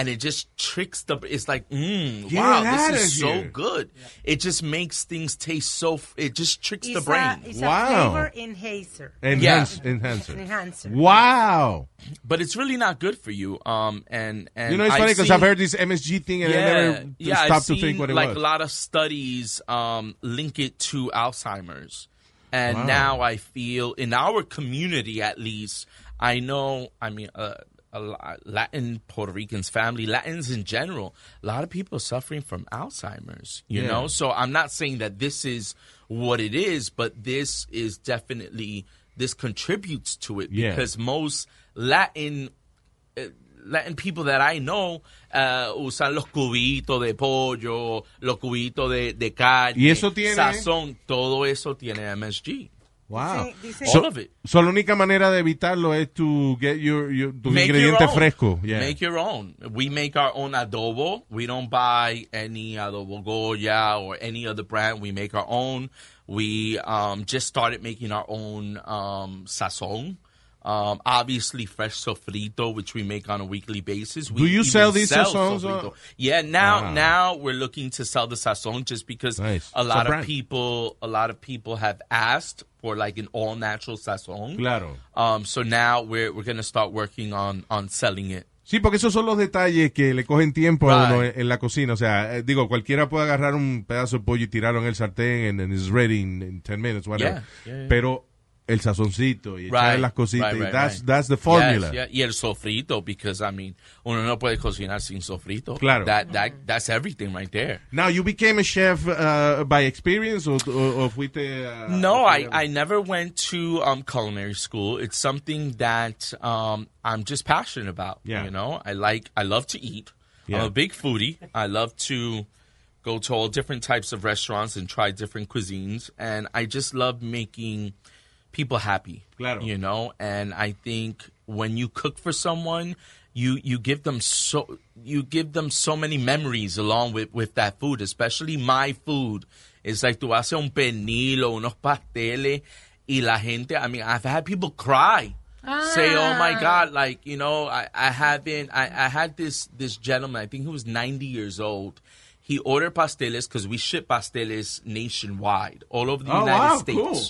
and it just tricks the. It's like, mm, Get wow, this is so here. good. It just makes things taste so. It just tricks the It's brain. a, it's Wow. a flavor enhancer. Enhance, enhancer. Enhancer. Wow. but it's really not good for you. Um, and and you know, it's funny because I've heard this MSG thing and I never yeah, stopped I've to think seen, what it like was. a lot of studies um, link it to Alzheimer's, and Wow. now I feel in our community at least, I know. I mean. Uh, a lot, Latin Puerto Ricans, family, Latins in general, a lot of people are suffering from Alzheimer's, you Yeah. know? So I'm not saying that this is what it is, but this is definitely, this contributes to it Yeah. because most Latin uh, Latin people that I know uh, usan los cubitos de pollo, los cubitos de, de carne, ¿Y eso tiene? sazón, todo eso tiene MSG. Wow. Dice- dice- All of it. So, la única manera de evitarlo es to get your, your tu Make your ingrediente own. fresco. Yeah. Make your own. We make our own adobo. We don't buy any adobo Goya or any other brand. We make our own. We um, just started making our own um, sazon. Um, obviously, fresh sofrito, which we make on a weekly basis. We Do you sell these sell sazons, or- Yeah, now Wow. now we're looking to sell the sazon just because Nice. a lot a of brand. people a lot of people have asked for like an all natural sazon. Claro. Um, so now we're we're gonna start working on on selling it. Sí, porque esos son los detalles que le cogen tiempo a uno en, en la cocina. O sea, eh, digo, cualquiera puede agarrar un pedazo de pollo y tirarlo en el sartén and, and it's ready in, in 10 minutes, whatever. Yeah, yeah, yeah. Pero el sazoncito y echarle las cositas, right, right, that's, right. that's the formula. Yes, yeah. Y el sofrito, because I mean, uno no puede cocinar sin sofrito. Claro. That that that's everything right there. Now, you became a chef uh, by experience o, o, o fuiste... uh, No, I, I never went to um, culinary school. It's something that um, I'm just passionate about. Yeah. You know, I like, I love to eat. Yeah. I'm a big foodie. I love to go to all different types of restaurants and try different cuisines. And I just love making people happy. Claro. You know, and I think when you cook for someone, you you give them so you give them so many memories along with with that food, especially my food. It's like tú haces un pernil o unos pasteles y la gente, I mean, I've had people cry. Say, oh my ah. God, like, you know, I, I haven't, I, I had this, this gentleman, I think he was 90 years old. He ordered pasteles because we ship pasteles nationwide, all over the Oh, United wow, States. cool.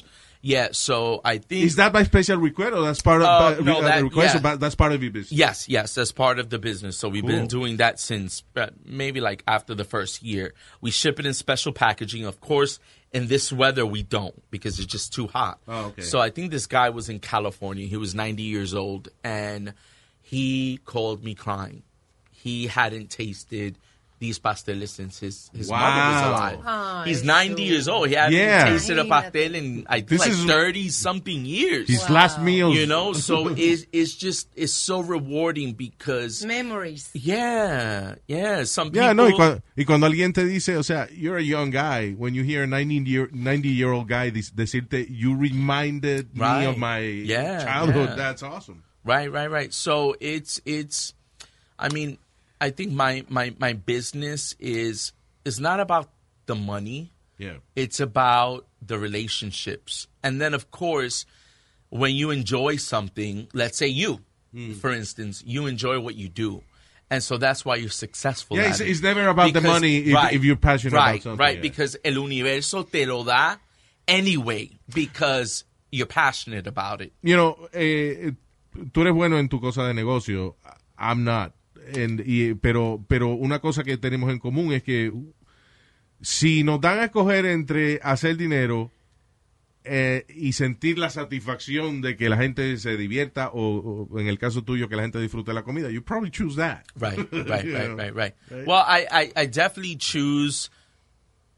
Yeah, so I think. Is that by special request or that's part of Uh, by- no, uh, that- request yeah. that's part of your business? Yes, yes, that's part of the business. So we've Cool. been doing that since uh, maybe like after the first year. We ship it in special packaging. Of course, in this weather, we don't because it's just too hot. Oh, okay. So I think this guy was in California. He was 90 years old and he called me crying. He hadn't tasted these pasteles since his, his mother was alive. Ay, He's 90 years old. He hadn't Yeah. tasted a pastel in I think This like 30 something years. His last meal. You know, so it's, it's just, it's so rewarding because, Memories. yeah, yeah, some people. Yeah, no, y cuando, y cuando alguien te dice, o sea, you're a young guy, when you hear a 90 year, 90 year old guy dis- decirte, you reminded me of my Yeah, childhood, yeah. that's awesome. Right, right, right. So it's, it's, I mean, I think my, my, my business is, is not about the money. Yeah. It's about the relationships. And then, of course, when you enjoy something, let's say you, Hmm. for instance, you enjoy what you do. And so that's why you're successful. Yeah, it's- it. it's never about the money if- if you're passionate about right, something, Right, yeah. because el universo te lo da anyway because you're passionate about it. You know, eh, tú eres bueno en tu cosa de negocio, I'm not. And- y- pero, pero una cosa que tenemos en común es que si nos dan a escoger entre hacer dinero eh, y sentir la satisfacción de que la gente se divierta o, o en el caso tuyo que la gente disfrute la comida, you probably choose that. Right, right, You right, know? right, right. Well, I, I, I definitely choose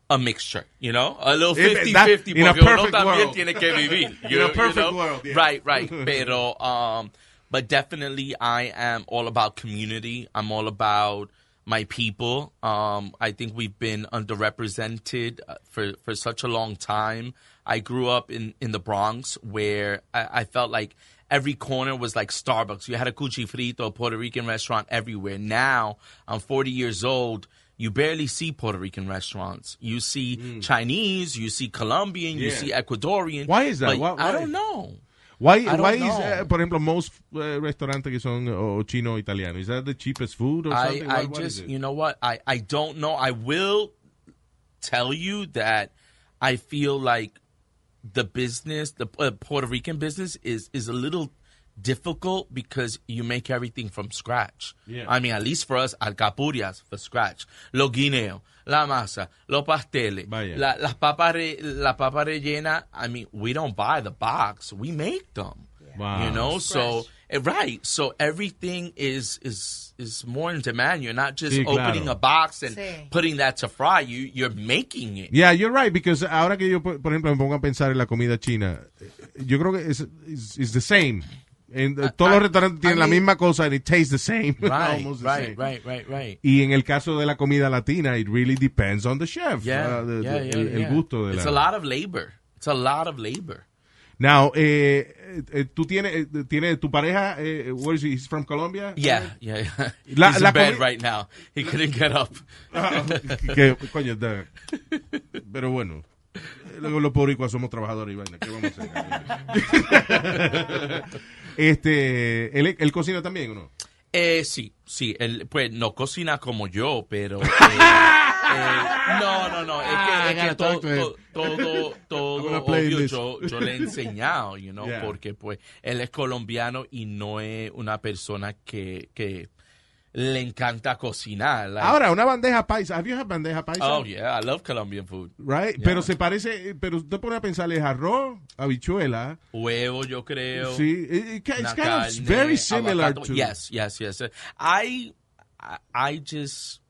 a mixture, you know, a little If 50-50 that- porque in a uno perfect también world. tiene que vivir. In You a know, you perfect know? world, yeah. Right, right. Pero, um, but definitely I am all about community. I'm all about my people. Um, I think we've been underrepresented uh, for, for such a long time. I grew up in, in the Bronx where I, I felt like every corner was like Starbucks. You had a cuchi frito, a Puerto Rican restaurant everywhere. Now I'm 40 years old. You barely see Puerto Rican restaurants. You see Chinese, you see Colombian, you see Ecuadorian. Why is that? but Why- I don't know. Why, I why is, know. uh, por ejemplo, most uh, restaurantes que son o chino italiano, is that the cheapest food or I, something? I What- what is just, you know what? I, I don't know. I will tell you that I feel like the business, the uh, Puerto Rican business, is is a little difficult because you make everything from scratch. Yeah. I mean, at least for us, alcapurrias for scratch, los guineos, la masa, los pasteles, la, las papas, re, la papa rellena. I mean, we don't buy the box; we make them. Wow. You know, so Fresh. eh, right, so everything is is is more in demand. You're not just Sí, claro. opening a box and Sí. putting that to fry. You you're making it. Yeah, you're right, because ahora que yo, por por ejemplo, me pongo a pensar en la comida china, yo creo que es is, is the same. En, eh, todos I- los restaurantes tienen I la mean- misma cosa and it tastes the same. Right, the right, same. right, right, right. Y en el caso de la comida latina, it really depends on the chef. Yeah, uh, the- yeah, the- yeah, el, el yeah. gusto de It's la... a lot of labor. It's a lot of labor. Now, eh, eh, eh, tú tienes, eh, tienes tu pareja, eh, where is he? He's from Colombia? Yeah, yeah. yeah. La- He's la in bed right now. He couldn't get up. Ah, que, coño, da- pero bueno, luego los boricuas somos trabajadores y vaina, ¿qué vamos a hacer? Este, ¿él, él cocina también o no? Eh, sí, sí. Él, pues no cocina como yo, pero. eh, eh, no, no, no. Es que, Ah, es que todo, to todo, todo, obvio yo, yo le he enseñado, you know, Yeah. porque pues él es colombiano y no es una persona que, que le encanta cocinar. like- Ahora, una bandeja paisa. ¿Have you had bandeja paisa? Oh, yeah, I love Colombian food. Right? Yeah. Pero se parece, pero usted pone a pensar, es arroz, habichuela. Huevo, yo creo. Sí, it- it- it's kind of very similar to- Yes, yes, yes. I, I, just,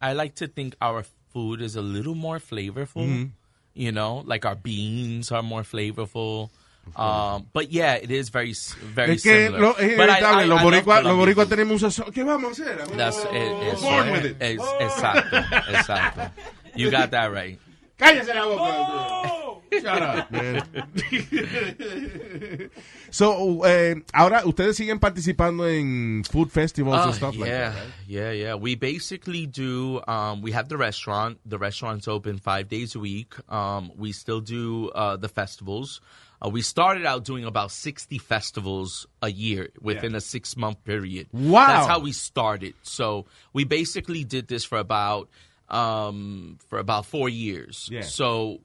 I like to think our food is a little more flavorful. Mhm. You know, like our beans are more flavorful. Um, but yeah, it is very, very Es que similar. lo, es But I- inevitable, I- los boricuas, los Colombian boricuas tenemos un sazón. ¿Qué vamos a hacer? That's it, eso Born es, with it. es- exacto, exacto. You got that right. Cállese la boca. Shut up, man. so, eh, ahora ustedes siguen participando en food festivals Oh, and stuff yeah, like that, right? yeah, yeah. We basically do. Um, we have the restaurant. The restaurant's open five days a week. Um, we still do uh, the festivals. Uh, we started out doing about sixty festivals a year within a six month period. Wow. that's how we started. So we basically did this for about um, for about four years. Yeah. So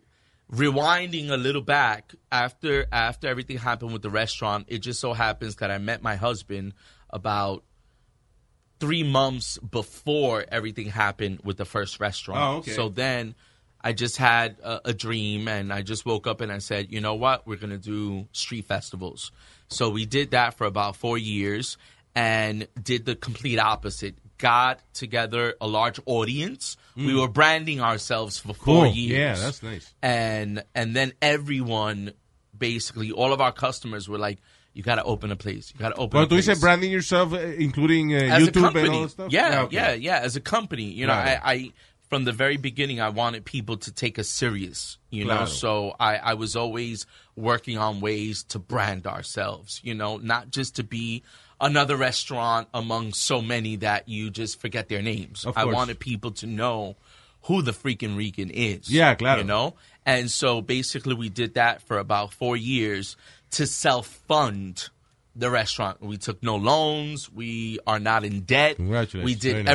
rewinding a little back after after everything happened with the restaurant it just so happens that i met my husband about three months before everything happened with the first restaurant Oh, okay. so then i just had a, a dream and i just woke up and i said you know what we're gonna do street festivals so we did that for about four years and did the complete opposite got together a large audience we Mm. were branding ourselves for four Cool. years Yeah, that's nice. and and then everyone basically all of our customers were like you got to open a place you got to open a tú place. dices branding yourself, eh, including a YouTube and all that stuff? yeah okay. yeah yeah as a company you know. I, I from the very beginning i wanted people to take us serious you know so i i was always working on ways to brand ourselves you know not just to be another restaurant among so many that you just forget their names Of i wanted people to know who the freaking Rican is. Yeah, claro. You know? And so basically we did that for about four years to self fund the restaurant. We took no loans. We are not in debt. Congratulations. We Very did nice.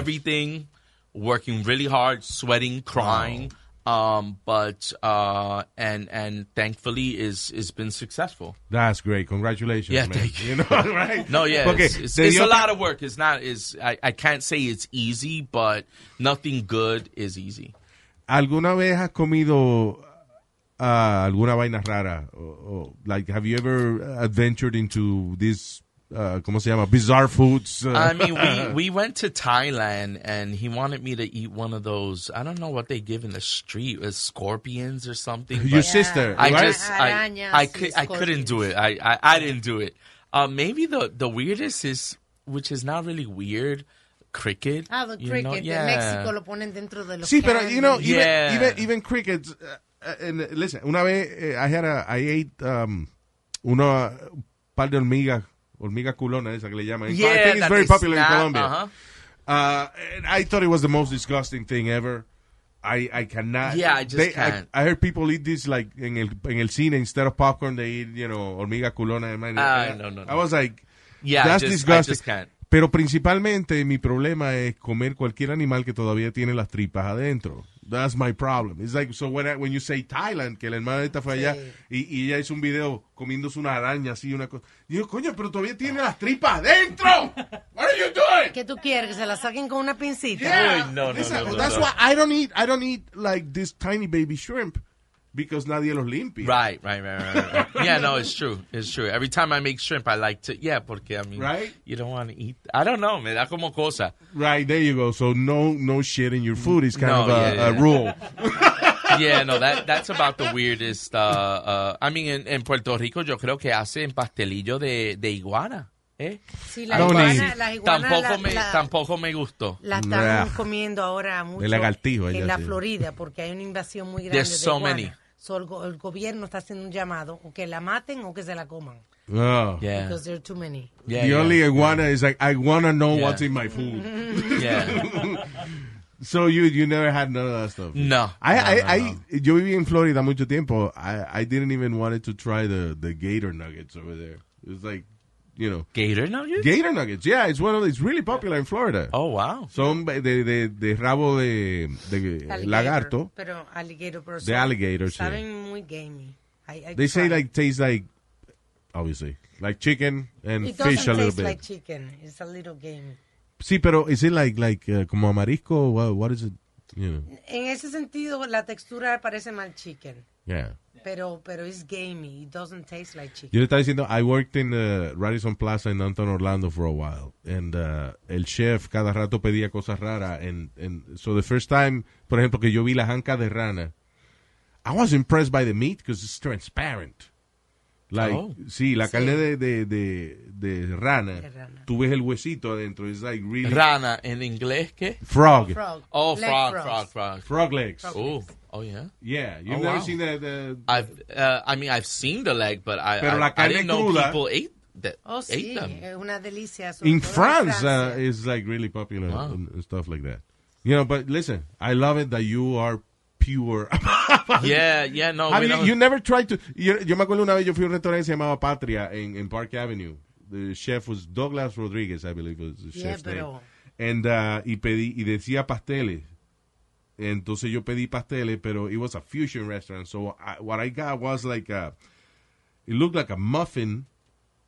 Working really hard, sweating, crying. Um, but uh, and and thankfully is is been successful. That's great. Congratulations, Yeah, man. thank you. You know, right? No, yeah, Porque it's, it's, it's a lot of work. It's not is I, I can't say it's easy, but nothing good is easy. ¿Alguna vez has comido ah, alguna vaina rara? O, o, like, have you ever adventured into this, uh, ¿cómo se llama? Bizarre foods? uh, I mean, we, we went to Thailand and he wanted me to eat one of those. I don't know what they give in the street, uh, scorpions or something. Your sister, I right? just I, Arañas I, y could, I couldn't do it. I, I, I didn't do it. Uh, maybe the the weirdest is, which is not really weird, cricket. Ah, the you cricket. know? Yeah. México lo ponen dentro de los Sí, pero, you know, even, Yeah. even, even crickets, uh, uh, and listen, una vez eh, I had a, I ate um, una un par de hormigas, hormigas culonas, esa que le llaman. I Yeah, think it's very popular snap, in Colombia. uh-huh. Uh, I thought it was the most disgusting thing ever. I, I cannot. Yeah, I just they- can't. I, heard people eat this like en el, en el cine instead of popcorn, they eat, you know, hormiga culona. Man, I- no, no, no. I was like, Yeah, I that's just- I disgusting. just can't. Pero principalmente mi problema es comer cualquier animal que todavía tiene las tripas adentro. That's my problem. It's like, so when, I- when you say Thailand, que la hermana esta fue allá y, y ella hizo un video comiéndose una araña así, una cosa. Digo, coño, pero todavía tiene las tripas adentro. What are you doing? ¿Qué tú quieres? ¿Que se la saquen con una pincita? Yeah. no, no, Esa- no, no, that's no. why I don't eat I don't eat like this tiny baby shrimp because nadie los limpia. Right, right, right, right, right. yeah, no, it's true. It's true. Every time I make shrimp, I like to, yeah, porque, I mean, Right? you don't want to eat. I don't know, me da como cosa. Right there you go. So no no shit in your food is kind No, of a, yeah, a yeah. rule. Yeah, no, that that's about the weirdest. Uh, uh, I mean, en, en Puerto Rico yo creo que hacen pastelillo de, de iguana. ¿eh? Sí, la iguana, las iguanas Tampoco la- me la- tampoco me gustó. La están Nah. comiendo ahora mucho El lagartijo, ella en la sí. Florida porque hay una invasión muy grande There's de so many. So, el, go- el gobierno está haciendo un llamado o que la maten o que se la coman. Oh. Yeah. Because there are too many. Yeah, the yeah. only iguana is like I wanna know Yeah. what's in my food. Yeah. so you you never had none of that stuff. No. I, no, I, no, I, no. yo viví en Florida mucho tiempo. I, I didn't even wanted to try the, the gator nuggets over there. It was like, you know, Gator nuggets? gator nuggets. Yeah, it's one of the, it's really popular in Florida. Oh, wow. Son de, de, de rabo de, de Alligator, lagarto. Pero alligator, pero De saben- alligator, sí. Saben muy gamey. I, I They say tried. like tastes like, obviously, like chicken and It fish doesn't a little taste bit. like chicken. It's a little gamey. Sí, pero is it like like uh, como amarisco? What, what is it? You know, En ese sentido, la textura parece mal chicken. yeah. Pero, pero it's gamey. It doesn't taste like chicken. Yo le estaba diciendo, I worked in uh, Radisson Plaza in downtown Orlando for a while. And uh, el chef cada rato pedía cosas raras. And, and so the first time, por ejemplo, que yo vi la janca de rana, I was impressed by the meat because it's transparent. Like, Oh. sí, la Sí. carne de, de, de, de rana, De rana. tú ves el huesito adentro. It's like really... Rana, en inglés, ¿qué? Frog. Frog. Oh, Leg frog, frogs. frog, frog. Frog legs. Oh, oh, yeah. Yeah, you've Oh, never wow. seen the, the I've, uh, I mean, I've seen the leg, but I, Pero I, la I carne didn't know cruda- people ate that. Oh, ate sí. them. Es una delicia. in France uh, Francia. is like really popular Wow. and stuff like that. You know, but listen, I love it that you are pure. Yeah, yeah, no, Have we you, don't- you never tried to. Yo, yo me acuerdo una vez yo fui a un restaurante que se llamaba Patria en, en Park Avenue. The chef was Douglas Rodriguez, I believe was the Yeah, chef's pero- name. And uh, y pedí y decía pasteles. Entonces yo pedí pasteles, pero it was a fusion restaurant. So I, what I got was like a, it looked like a muffin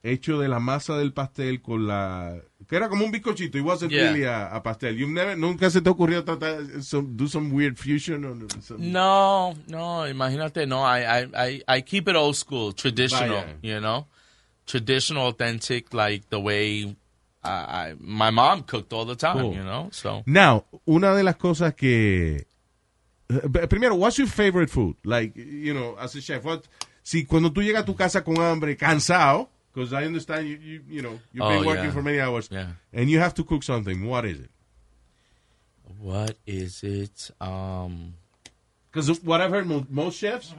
hecho de la masa del pastel con la que era como un bizcochito. It wasn't Yeah. really a, a pastel. Never, nunca se te ocurrió tratar some, do some weird fusion or some, No, no, imagínate, no, I, I, I, keep it old school, traditional, Vaya. you know? Traditional, authentic, like the way I, I, my mom cooked all the time, Cool. you know? So, Now, una de las cosas que eh, primero, what's your favorite food? Like, you know, as a chef, what si cuando tú llegas a tu casa con hambre, cansado, because I understand you, you, you know, you've been Oh, working yeah. for many hours, Yeah. and you have to cook something. What is it? what is it? Um, Because what I've heard mo- most chefs,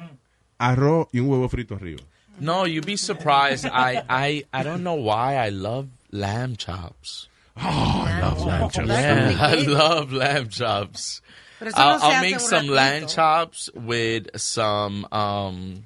arroz y un huevo frito arriba. no, you'd be surprised. I, I, I don't know why I love lamb chops. Oh, I love lamb chops. Yeah, I love lamb chops. Pero eso no I'll, se I'll hace make un some ratito. lamb chops with some um,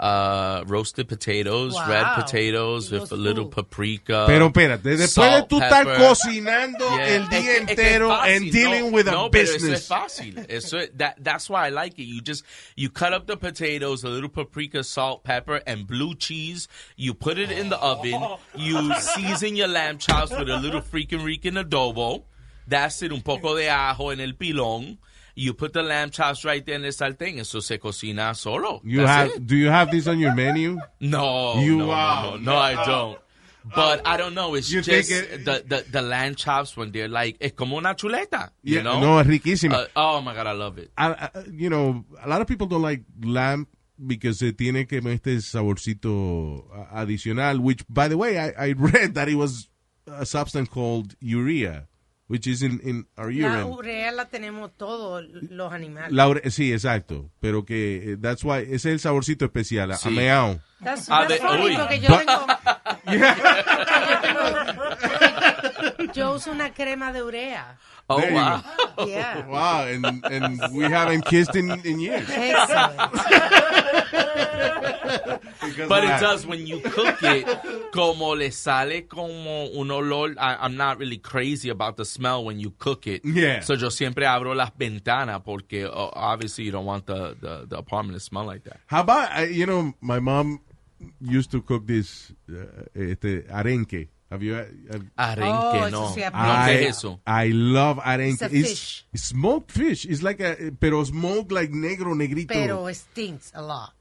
uh, roasted potatoes, red potatoes with a little paprika. Pero espérate, después de tú estar cocinando Yeah. el día es que es entero and dealing no, with a no, pero eso es business. fácil. Eso es- that, that's why I like it. You just you cut up the potatoes, a little paprika, salt, pepper, and blue cheese. You put it in the oven. You season your lamb chops with a little freaking rican adobo. That's it. Un poco de ajo en el pilón. You put the lamb chops right there in the sartén. Eso se cocina solo. You That's have, it. do you have this on your menu? No, You no, no, are- no, no, I don't. But I don't know. It's You just it- the, the the lamb chops when they're like es como una chuleta. You Yeah, know? no, es riquísima. Uh, oh my god, I love it. I, I- you know, a lot of people don't like lamb because it tiene que este saborcito a- adicional, which, by the way, I, I read that it was a substance called urea, which is in, in our La urine. urea la tenemos todos los animales. La ure- sí, exacto, pero que eh, that's why ese es el saborcito especial, Sí. a meao. That's, Ah, that's de- funny, uy. porque yo But- tengo... Yo uso una crema de urea. Oh, There wow. Yeah. Wow, and, and we haven't kissed in, in years. But it does when you cook it, como le sale como un olor. I, I'm not really crazy about the smell when you cook it. Yeah. So yo siempre abro las ventanas porque uh, obviously you don't want the, the, the apartment to smell like that. How about, uh, you know, my mom used to cook this uh, este, arenque. Have you? Have, Arenque, Oh, no. sí no, I, ¿qué es eso? I love arenque. It's a fish. smoked fish. It's like a, pero smoked like negro, negrito. Pero it stinks a lot.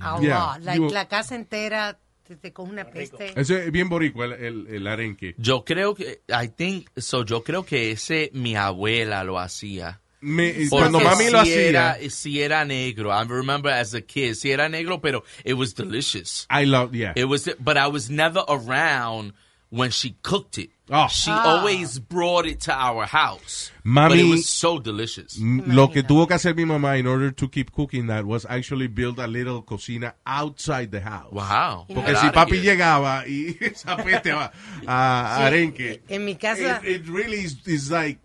A Yeah. lot. Like You- la casa entera te, te coge una peste. Eso es bien boricua, el, el, el arenque. Yo creo que, I think, so yo creo que ese mi abuela lo hacía. Me, Porque cuando mami lo si hacía, Era, si era negro. I remember as a kid, si era negro, pero it was delicious. I love, yeah. It was, but I was never around when she cooked it. Oh. She Ah. always brought it to our house. Mami- but it was so delicious. Lo que tuvo que hacer mi mamá in order to keep cooking that was actually build a little cocina outside the house. Wow. Porque Get si papi llegaba y esa peste va a Sí, arenque, En mi casa, it, it really is, is like,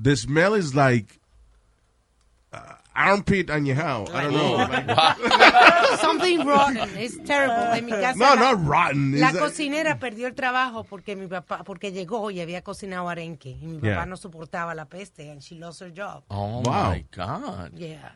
the smell is like armpit añejado. I don't know. Like- something rotten. It's terrible. En mi casa, no, la, not rotten. la It's a- cocinera perdió el trabajo porque mi papá, porque llegó y había cocinado arenque. Y mi papá Yeah. no soportaba la peste. And she lost her job. Oh Wow. my God. Yeah.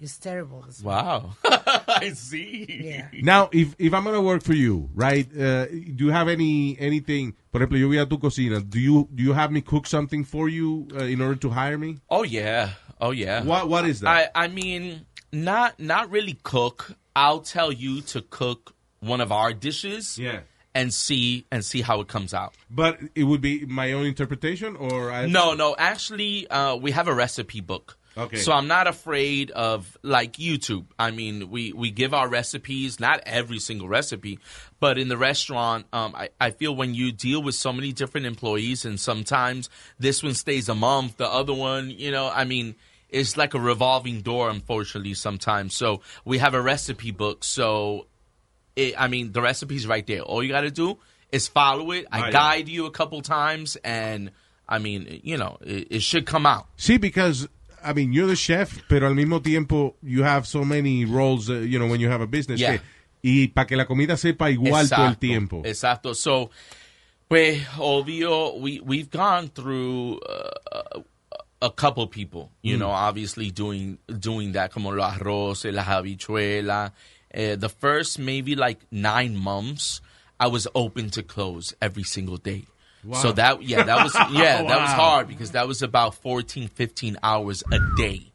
It's terrible. the. Wow. I see. Yeah. Now, if, if I'm going to work for you, right, uh, do you have any anything, por ejemplo, yo voy a tu cocina, do you, do you have me cook something for you uh, in order to hire me? Oh yeah. Oh yeah. What What is that? I I mean, not not really cook. I'll tell you to cook one of our dishes. Yeah. And see and see how it comes out. But it would be my own interpretation, or I, No, no. Actually, uh, we have a recipe book. Okay. So I'm not afraid of like YouTube. I mean, we we give our recipes, not every single recipe, but in the restaurant, um, I I feel when you deal with so many different employees, and sometimes this one stays a month, the other one, you know, I mean. It's like a revolving door, unfortunately, sometimes. So we have a recipe book. So it, I mean, the recipe's right there. All you got to do is follow it. I Right. guide you a couple times, and I mean, you know, it, it should come out. See, because I mean, you're the chef, pero al mismo tiempo you have so many roles, uh, you know, when you have a business. Yeah. que- y para que la comida sepa igual todo el tiempo. Exacto. So, pues, obvio, we we've gone through uh, a couple people, you Mm. know, obviously doing doing that, como los arroz, las habichuelas. Uh, the first maybe like nine months, I was open to close every single day. Wow. So that yeah, that was yeah, that was hard because that was about 14, 15 hours a day.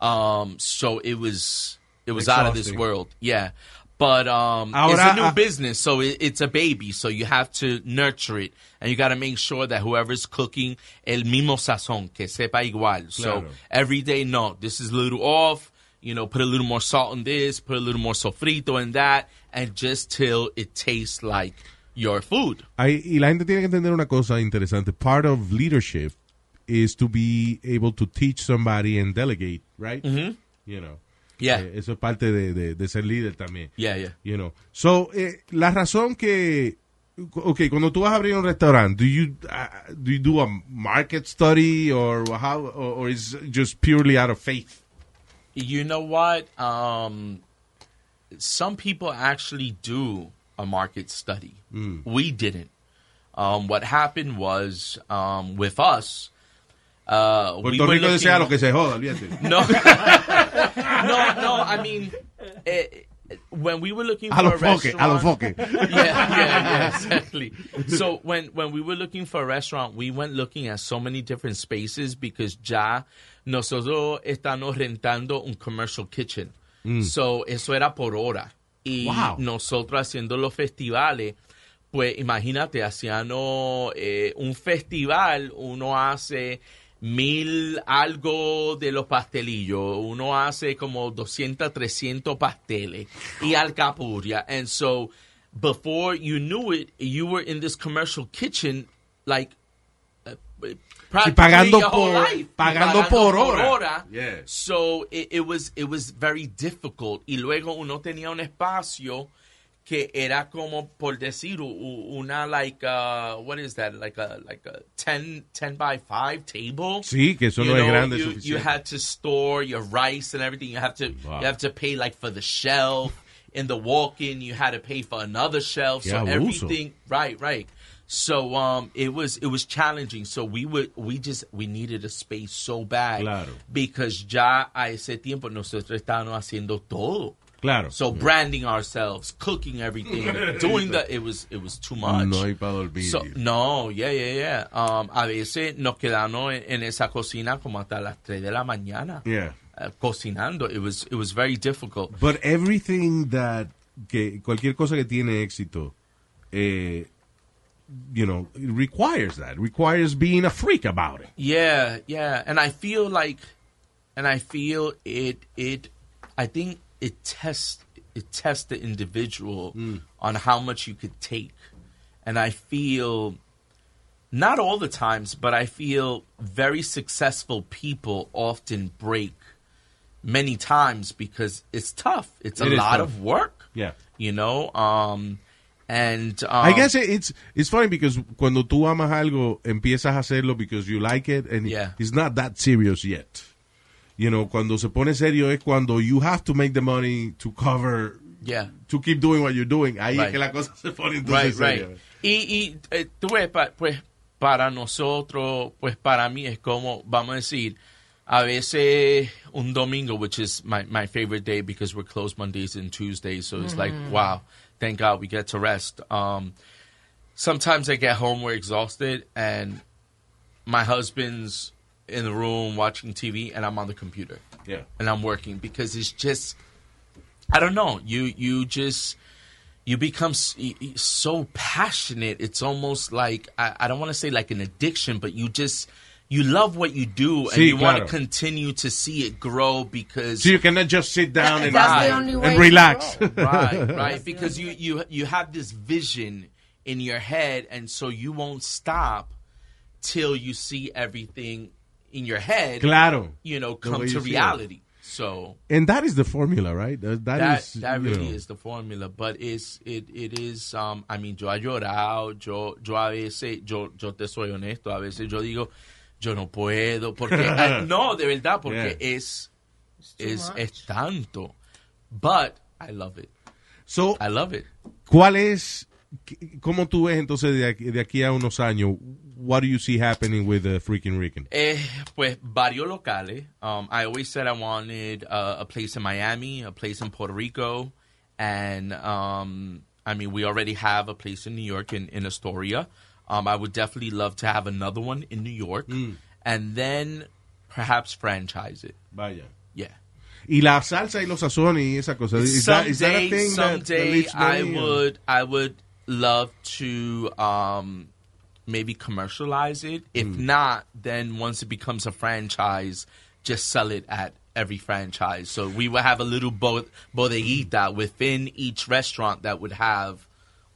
Um, so it was it was out of this world. Yeah. But um, Ahora, it's a new ah- business, so it, it's a baby. So you have to nurture it, and you got to make sure that whoever's cooking el mismo sazón, que sepa igual. So every day, no, this is a little off. You know, put a little more salt on this, put a little more sofrito in that, and just till it tastes like your food. Hay- y la gente tiene que entender una cosa interesante. Part of leadership is to be able to teach somebody and delegate, right? Mhm. You know. Yeah. Eh, eso es parte de, de- de ser líder también. Yeah, yeah. You know. So, eh, la razón que okay, cuando tú vas a abrir un restaurante, do you uh, do you do a market study or how or, or is it just purely out of faith? You know what? Um, some people actually do a market study. Mm. We didn't. Um, what happened was um, with us. Uh, we Puerto were Rico looking- desea lo que se joda, olvídate. No, no, no. I mean, eh, eh, when we were looking for a foque, restaurant, yeah, yeah, yeah, exactly. So when when we were looking for a restaurant, we went looking at so many different spaces because ya nosotros estamos rentando un commercial kitchen. Mm. So eso era por hora. Y Wow. nosotros haciendo los festivales, pues imagínate, haciendo eh, un festival, uno hace mil algo de los pastelillos, uno hace como 200, 300 pasteles y alcapurria. And so, before you knew it, you were in this commercial kitchen, like, practically pagando your whole por- life. pagando por hora. Yeah. So it, it was it was very difficult. Y luego uno tenía un espacio que era como por decir u- u- una like uh, what is that like a like a 10 10 by 5 table Sí, que eso You no es grande you, suficiente. you had to store your rice and everything you have to Wow. you have to pay like for the shelf in the walk-in you had to pay for another shelf so abuso. everything right right so um it was it was challenging so we would we just we needed a space so bad Claro. because ya a ese tiempo nosotros estábamos haciendo todo Claro. so branding ourselves cooking everything doing the it was it was too much No hay para dormir. So- no, yeah, yeah, yeah. Um, a veces nos quedamos en, en esa cocina como hasta las 3 de la mañana. Yeah. uh, cocinando. It was, it was very difficult. But everything that que cualquier cosa que tiene éxito, eh, you know, it requires that. Requires being a freak about it. Yeah, yeah. And I feel like, and I feel it, it, I think it tests, it tests the individual on how much you could take. And I feel, not all the times, but I feel very successful people often break many times because it's tough. It's a It lot tough. of work. Yeah. You know, um, and um, I guess it- it's it's funny because cuando tú amas algo empiezas a hacerlo because you like it and Yeah. it's not that serious yet. You know, cuando se pone serio es cuando you have to make the money to cover Yeah. to keep doing what you're doing. Ahí es Right. que la cosa se pone Right, entonces right. seria. Y, y eh, tú ves, pa- pues para nosotros, pues para mí es como, vamos a decir, a veces un domingo, which is my, my favorite day because we're closed Mondays and Tuesdays, so it's like, Mhm. wow, thank God we get to rest. Um, sometimes I get home, we're exhausted, and my husband's in the room watching TV, and I'm on the computer. Yeah. And I'm working because it's just, I don't know, you, you just, you become s- y- y- so passionate. It's almost like I, I don't want to say like an addiction, but you just you love what you do and Sí, you want to continue to see it grow because So you cannot just sit down and, That's the and only way relax. right, right, because you you you have this vision in your head, and so you won't stop till you see everything in your head. Claro. you know, come to you see it. reality. So And that is the formula, right? That, that that is, that really know. is the formula, but it's it it is. Um, I mean, yo he llorado, yo yo a veces yo yo te soy honesto, a veces yo digo yo no puedo porque ah, no de verdad porque Yeah. es es es tanto, but I love it. So I love it. ¿Cuál es, cómo tú ves entonces de aquí, de aquí a unos años, what do you see happening with the freaking Rican? Eh, pues varios locales. Um, I always said I wanted uh, a place in Miami, a place in Puerto Rico, and um, I mean we already have a place in New York in, in Astoria. Um, I would definitely love to have another one in New York, and then perhaps franchise it. Vaya. Yeah. Y la salsa y los sazones y esa cosa. Is that, is that a someday, thing that- that someday I or- would I would love to um, maybe commercialize it. If Hmm. not, then once it becomes a franchise, just sell it at every franchise. So we would have a little bo- bodeguita within each restaurant that would have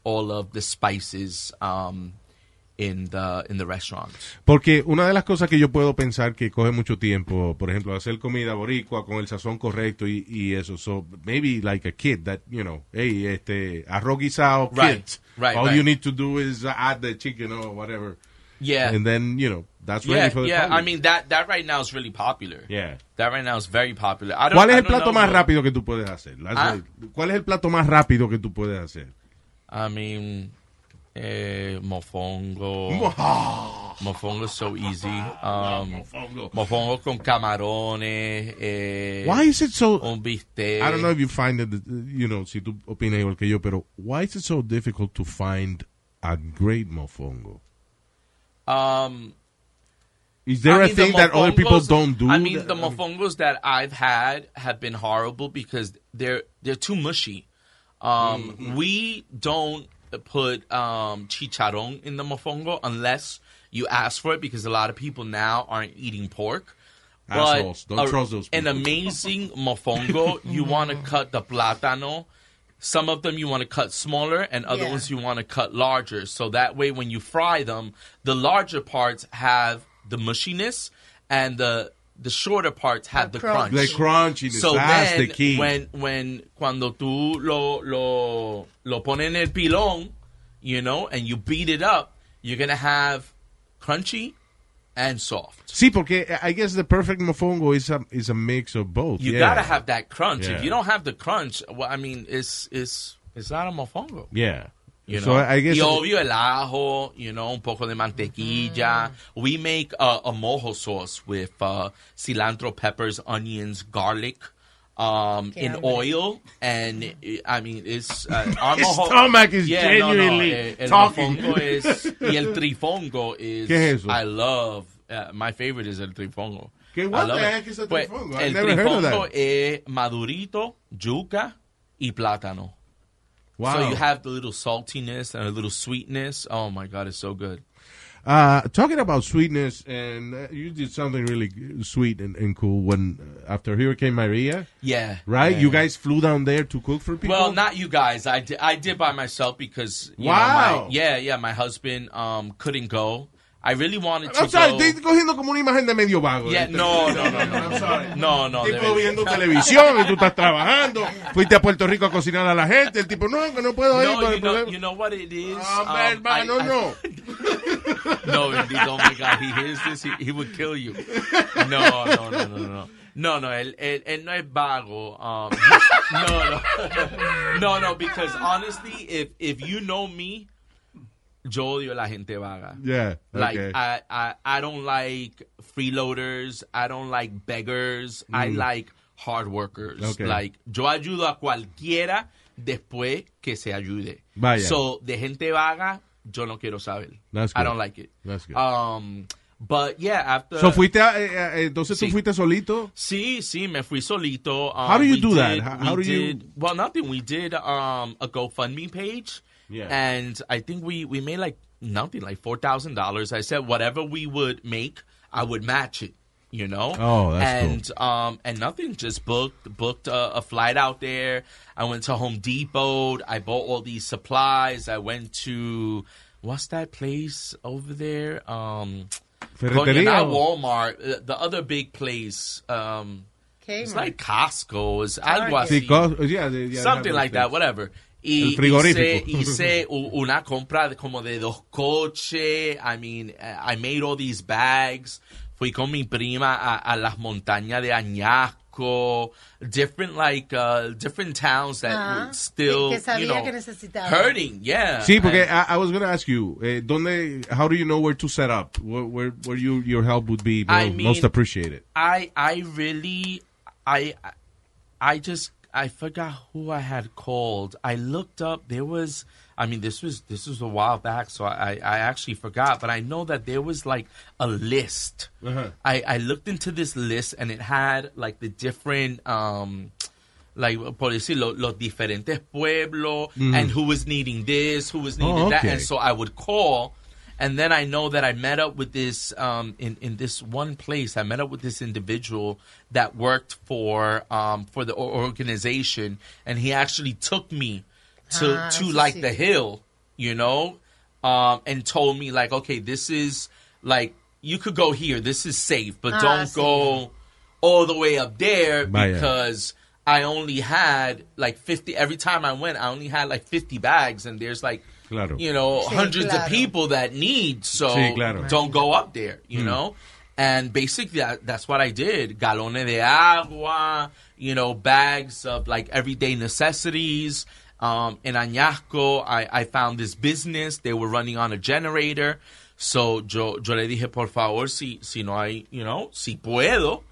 all of the spices um, in the in the restaurants. Porque una de las cosas que yo puedo pensar que coge mucho tiempo, por ejemplo, hacer comida boricua con el sazón correcto y, y eso. So maybe like a kid that, you know, hey, este, arroz guisado, Right, kids. right, All right. you need to do is add the chicken or whatever. Yeah. And then, you know, that's yeah, ready for the yeah. public. I mean that that right now is really popular. Yeah. That right now is very popular. I don't, ¿Cuál es I el plato know, más rápido que tú puedes hacer? Ah. ¿Cuál es el plato más rápido que tú puedes hacer? I mean, eh, mofongo. mofongo is so easy. Um, mofongo. con camarones. Eh, Why is it so- Un bistec. I don't know if you find it, you know, si tú opinas igual que yo, pero why is it so difficult to find a great mofongo? Um, Is there I a mean, the thing that other people don't do? I mean, that- the mofongos that I've had have been horrible because they're they're too mushy. Um, Mm-hmm. We don't put um, chicharron in the mofongo unless you ask for it because a lot of people now aren't eating pork. Assholes. Don't a- trust those An amazing mofongo, you want to cut the plátano. Some of them you want to cut smaller, and other Yeah. ones you want to cut larger. So that way, when you fry them, the larger parts have the mushiness, and the the shorter parts have the crunch. crunch. The crunchiness, So that's then, the key. when when cuando tú lo lo lo pones en el pilón, you know, and you beat it up, you're gonna have crunchy and soft. Sí, porque I guess the perfect mofongo is a is a mix of both. You yeah. gotta have that crunch. Yeah. If you don't have the crunch, well, I mean, it's it's it's not a mofongo. Yeah. You so know? I guess y obvio el ajo, you know, un poco de mantequilla. We make a, a mojo sauce with uh, cilantro, peppers, onions, garlic, um, in hambre. oil, and I mean it's uh, our His mojo- stomach is yeah, no, no, genuinely eh, el talking. mofongo es y el trifongo is. ¿Qué es eso? I love. Uh, my favorite is el trifongo. ¿Qué- I what the heck is a Pues, trifongo? I've El never heard of trifongo that. es madurito, yuca y plátano. Wow. So you have the little saltiness and a little sweetness. Oh my god, it's so good. Uh, talking about sweetness, and uh, you did something really sweet and, and cool when uh, after Hurricane Maria. Yeah, Right? yeah, you guys flew down there to cook for people. Well, not you guys. I did, I did by myself because you Wow. know, my, yeah, yeah, my husband um couldn't go. I really wanted to I'm sorry, go. estoy cogiendo como una imagen de medio vago. Yeah, no, no, no, no, I'm sorry. no, no. tipo viendo televisión y tú estás trabajando. Fuiste a Puerto Rico a cocinar a la gente. El tipo, no, que no puedo ir. No, you know, problema. you know what it is. Ah, Um, hermano, I- I- no. no, bendito, oh my God, he hears this, he, he would kill you. No, no, no, no, no. No, no, él, él, él no es vago. Um, no, no. No, no, because honestly, if, if you know me, yo odio la gente vaga. Yeah, Like, okay. I, I, I don't like freeloaders. I don't like beggars. I Mm. like hard workers. Okay. Like, yo ayudo a cualquiera después que se ayude. Vaya. So, de gente vaga, yo no quiero saber. That's I good. don't like it. That's good. Um, but yeah, after. So fuiste a- eh, eh, entonces tú fuiste solito. Sí, sí, me fui solito. Um, How do you we do that? How- do you- did- Well, nothing. We did um, a GoFundMe page. Yeah. And I think we, we made like nothing, like $4,000. I said whatever we would make, I would match it. You know, Oh, that's cool. and um and nothing. Just booked booked a, a flight out there. I went to Home Depot. I bought all these supplies. I went to what's that place over there? Um, Ferretería not Walmart. uh, The other big place. Um, it's like Costco. It's algo así. cos- yeah, yeah, Something like those that, whatever. Y El frigorífico. hice, hice una compra de como de dos coches. I mean, I made all these bags. Fui con mi prima a, a las montañas de Añasco. Different, like, uh, different towns that Ajá. were still, Que- que sabía you know, que necesitaba. hurting. Yeah. Sí, porque I, I was going to ask you, eh, ¿dónde, how do you know where to set up? Where, where, where you, your help would be I mo- most mean- appreciated? I I really I I just I forgot who I had called. I looked up. There was. I mean, this was this was a while back, so I I actually forgot. But I know that there was like a list. Uh-huh. I I looked into this list and it had like the different um. Like, por decirlo, los diferentes pueblos, Mhm. and who was needing this, who was needing Oh, that. And so I would call, and then I know that I met up with this um, in in this one place. I met up with this individual that worked for um, for the organization, and he actually took me to Ah, to like sí. the hill, you know, um, and told me like, okay, this is like you could go here. This is safe, but Ah, don't go all the way up there Vaya. because. I only had like 50 every time I went I only had like 50 bags and there's like Claro. you know Sí, hundreds claro. of people that need so Sí, claro. don't go up there you Mm. know and basically that, that's what I did galones de agua you know bags of like everyday necessities um, in Añasco I, I found this business they were running on a generator so yo, yo le dije por favor si, si no hay you know si puedo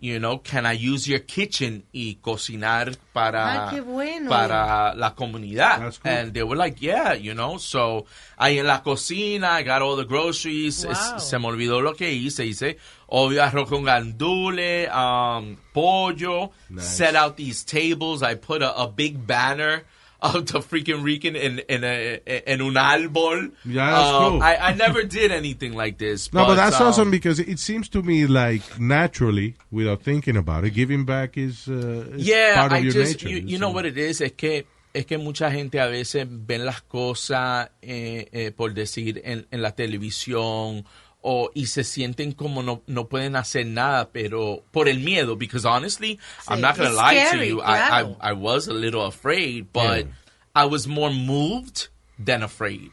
you know, can I use your kitchen y cocinar para, Ay, bueno. para la comunidad? That's cool. And they were like, yeah, you know, so ahí en la cocina, I got all the groceries. Wow. Es- se me olvidó lo que hice. Hice obvio arroz con gandule, um, pollo, Nice. set out these tables. I put a, a big banner of the freaking Rican in, in, a, in un árbol. Yeah, that's Um, cool. I, I never did anything like this. No, but that's um, awesome because it seems to me like naturally, without thinking about it, giving back is, uh, is yeah, part of I your just, nature. You, you know what it is, es que es que mucha gente a veces ven las cosas eh, eh, por decir en, en la televisión o y se sienten como no, no pueden hacer nada, pero por el miedo, because honestly, I'm not gonna it's lie to you, I, claro. I I was a little afraid, but Yeah. I was more moved than afraid.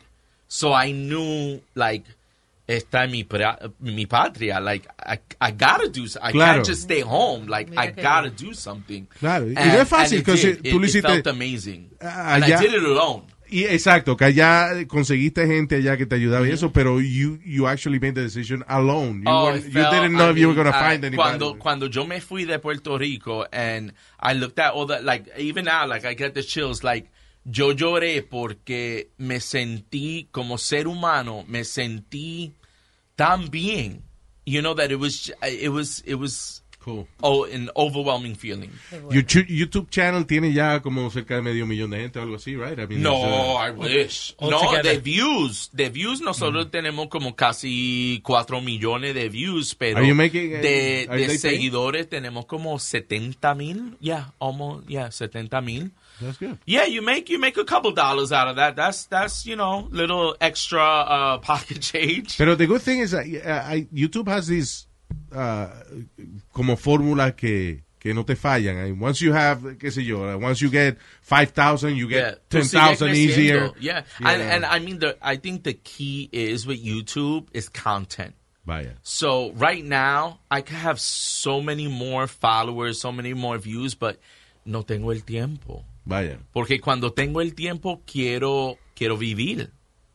So I knew like esta es mi, mi patria. Like, I, I gotta do so- I Claro. can't just stay home. Like, I gotta do something. Claro, y And- no es fácil, it tú lo felt amazing. Ah, and I did it alone. Y exacto, que allá conseguiste gente allá que te ayudaba y eso, pero you you actually made the decision alone. You, Oh, you didn't know I if you were going to find anybody. Cuando, cuando yo me fui de Puerto Rico and I looked at all that, like, even now, like, I get the chills, like, yo lloré porque me sentí, como ser humano, me sentí tan bien. You know, that it was, it was, it was, Cool. Oh, an overwhelming feeling. Your chu- YouTube channel tiene ya como cerca de medio millón de gente o algo así, right? I mean, No, uh, I wish. All No, together. de views. De views nosotros tenemos como casi 4 millones de views, pero Are you making, uh, de, are de paying? seguidores tenemos como 70 mil. Yeah, almost, yeah, 70 mil. That's good. Yeah, you make you make a couple dollars out of that. That's that's you know little extra uh, pocket change. Pero the good thing is that uh, I- YouTube has these uh, como fórmulas que que no te fallan. And once you have, qué sé yo, once you get 5,000, you Yeah, get tú 10,000 sigues easier. Yeah, And, and I mean, the I think the key is with YouTube is content. Vaya. So right now, I can have so many more followers, so many more views, but no tengo el tiempo. Vaya. Porque cuando tengo el tiempo, quiero, quiero vivir.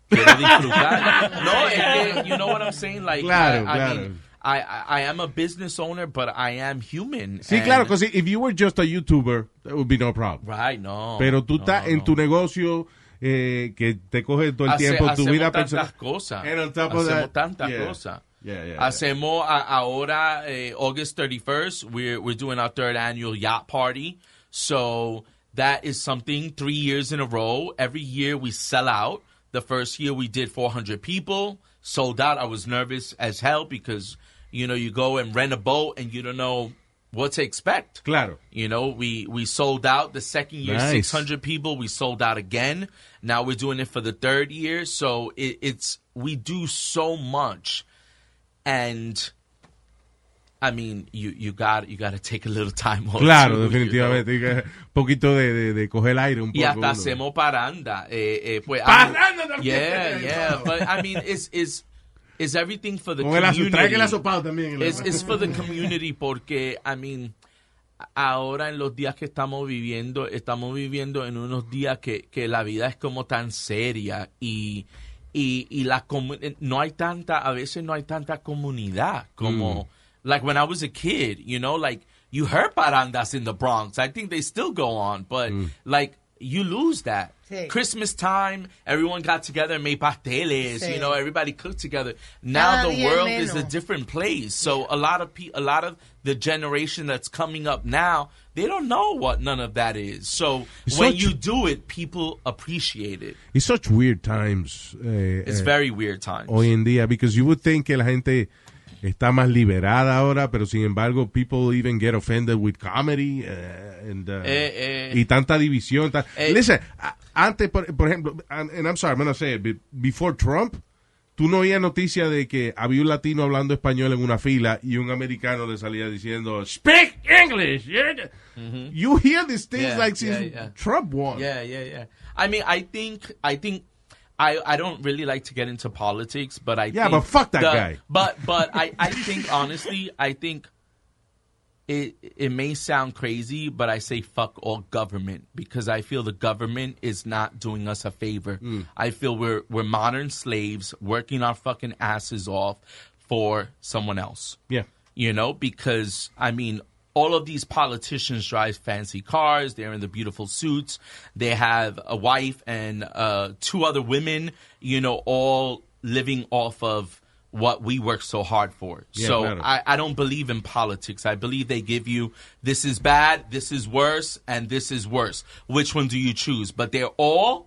Quiero disfrutar. no, es que, you know what I'm saying? Like, Claro, I, I claro. mean, I, I, I am a business owner, but I am human. Sí, and- claro, because if you were just a YouTuber, that would be no problem. Right, no. Pero tú no, estás no, en tu negocio que, que te coge todo el Hace- tiempo, tu vida tantas personal. cosas. And on top of hacemos tantas yeah. cosas. Yeah, yeah, Hacemos a- ahora, eh, August 31st, we're, we're doing our third annual yacht party. So that is something three years in a row. Every year we sell out. The first year we did 400 people, sold out. I was nervous as hell because, you know, you go and rent a boat and you don't know what to expect. Claro. You know, we we sold out the second year, Nice. six hundred people. We sold out again. Now we're doing it for the third year. So it, it's we do so much, and I mean, you you got you got to take a little time off. Claro, too, you know? definitivamente. Un poquito de, de, de coger aire un poco. Y hasta uno. hacemos paranda. Eh, eh, pues, Parranda I mean, también. Yeah, yeah. But I mean, it's is is everything for the aso- community. trae el asopado también. It's, it's for the community porque, I mean, ahora en los días que estamos viviendo, estamos viviendo en unos días que, que la vida es como tan seria y, y, y la no hay tanta, a veces no hay tanta comunidad como, like when I was a kid, you know, like you heard parandas in the Bronx. I think they still go on, but like you lose that. Sí. Christmas time, everyone got together and made pasteles, Sí. you know, everybody cooked together. Now Cada the día world is a different place. So a lot of pe- a lot of the generation that's coming up now, they don't know what none of that is. So It's when such- you do it, people appreciate it. It's such weird times. eh, It's eh, very weird times. Hoy en día, because you would think que la gente está más liberada ahora, pero sin embargo, people even get offended with comedy. eh, and, uh, Eh, eh. y tanta división. ta- Eh. Listen, antes, por, por ejemplo, and, and I'm sorry, I'm gonna say it, be- before Trump, tú no oías noticia de que había un latino hablando español en una fila y un americano le salía diciendo, Speak English. yeah." You hear these things Yeah, like since yeah, yeah. Trump won. Yeah, yeah, yeah. I mean, I think, I think, I, I don't really like to get into politics, but I Yeah, think but fuck that the- guy. But but I, I think honestly, I think it it may sound crazy, but I say fuck all government because I feel the government is not doing us a favor. Mm. I feel we're we're modern slaves working our fucking asses off for someone else. Yeah. You know, because I mean, all of these politicians drive fancy cars. They're in the beautiful suits. They have a wife and uh, two other women. You know, all living off of what we work so hard for. Yeah, so. I, I don't believe in politics. I believe they give you this is bad, this is worse, and this is worse. Which one do you choose? But they're all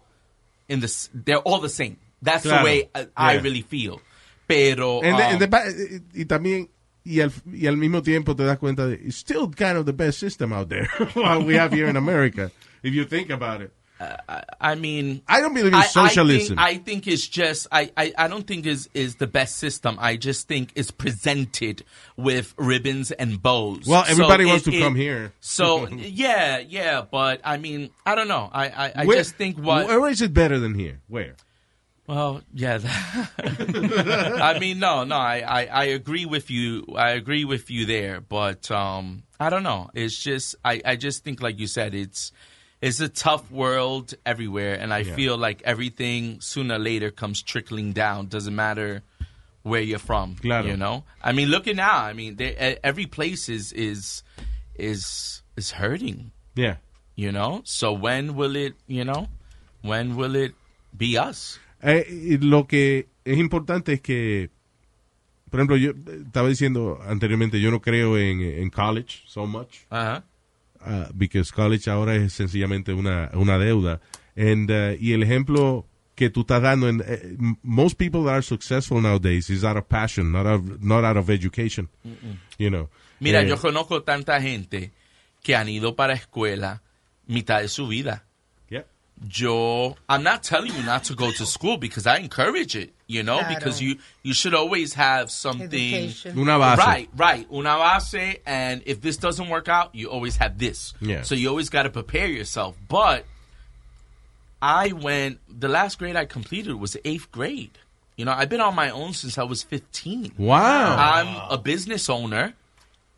in the. s- They're all the same. That's Claro. the way I, I really feel. Pero And the- um, and the ba- y también y al, y al mismo tiempo te das cuenta de it's still kind of the best system out there what we have here in America if you think about it uh, I mean, I don't believe in I- socialism. I think, I think it's just I, I, I don't think is is the best system. I just think it's presented with ribbons and bows. Well, everybody So wants it- to it- come here. So yeah, yeah, but I mean, I don't know. I I, I Where- just think what Where is it better than here? Where? Well, yeah. I mean, no, no. I, I, I agree with you. I agree with you there. But um, I don't know. It's just I, I just think, like you said, it's it's a tough world everywhere, and I Yeah. feel like everything sooner or later comes trickling down. Doesn't matter where you're from. Claro. You know. I mean, look at now. I mean, they, every place is is is is hurting. Yeah. You know. So when will it? You know, when will it be us? Eh, lo que es importante es que, por ejemplo, yo eh, estaba diciendo anteriormente, yo no creo en, en college so much. Ajá. uh, because college ahora es sencillamente una, una deuda. And, uh, y el ejemplo que tú estás dando, en, m- most people that are successful nowadays is out of passion, not out of, not out of education. Mm-mm. You know. Mira, Eh, yo conozco tanta gente que han ido para escuela mitad de su vida. Yeah. Yo, I'm not telling you not to go to school because I encourage it, you know, Claro. because you you should always have something. Education. Una base. Right, right. Una base, and if this doesn't work out, you always have this. Yeah. So you always got to prepare yourself. But I went, the last grade I completed was eighth grade. You know, I've been on my own since I was 15. Wow. I'm a business owner.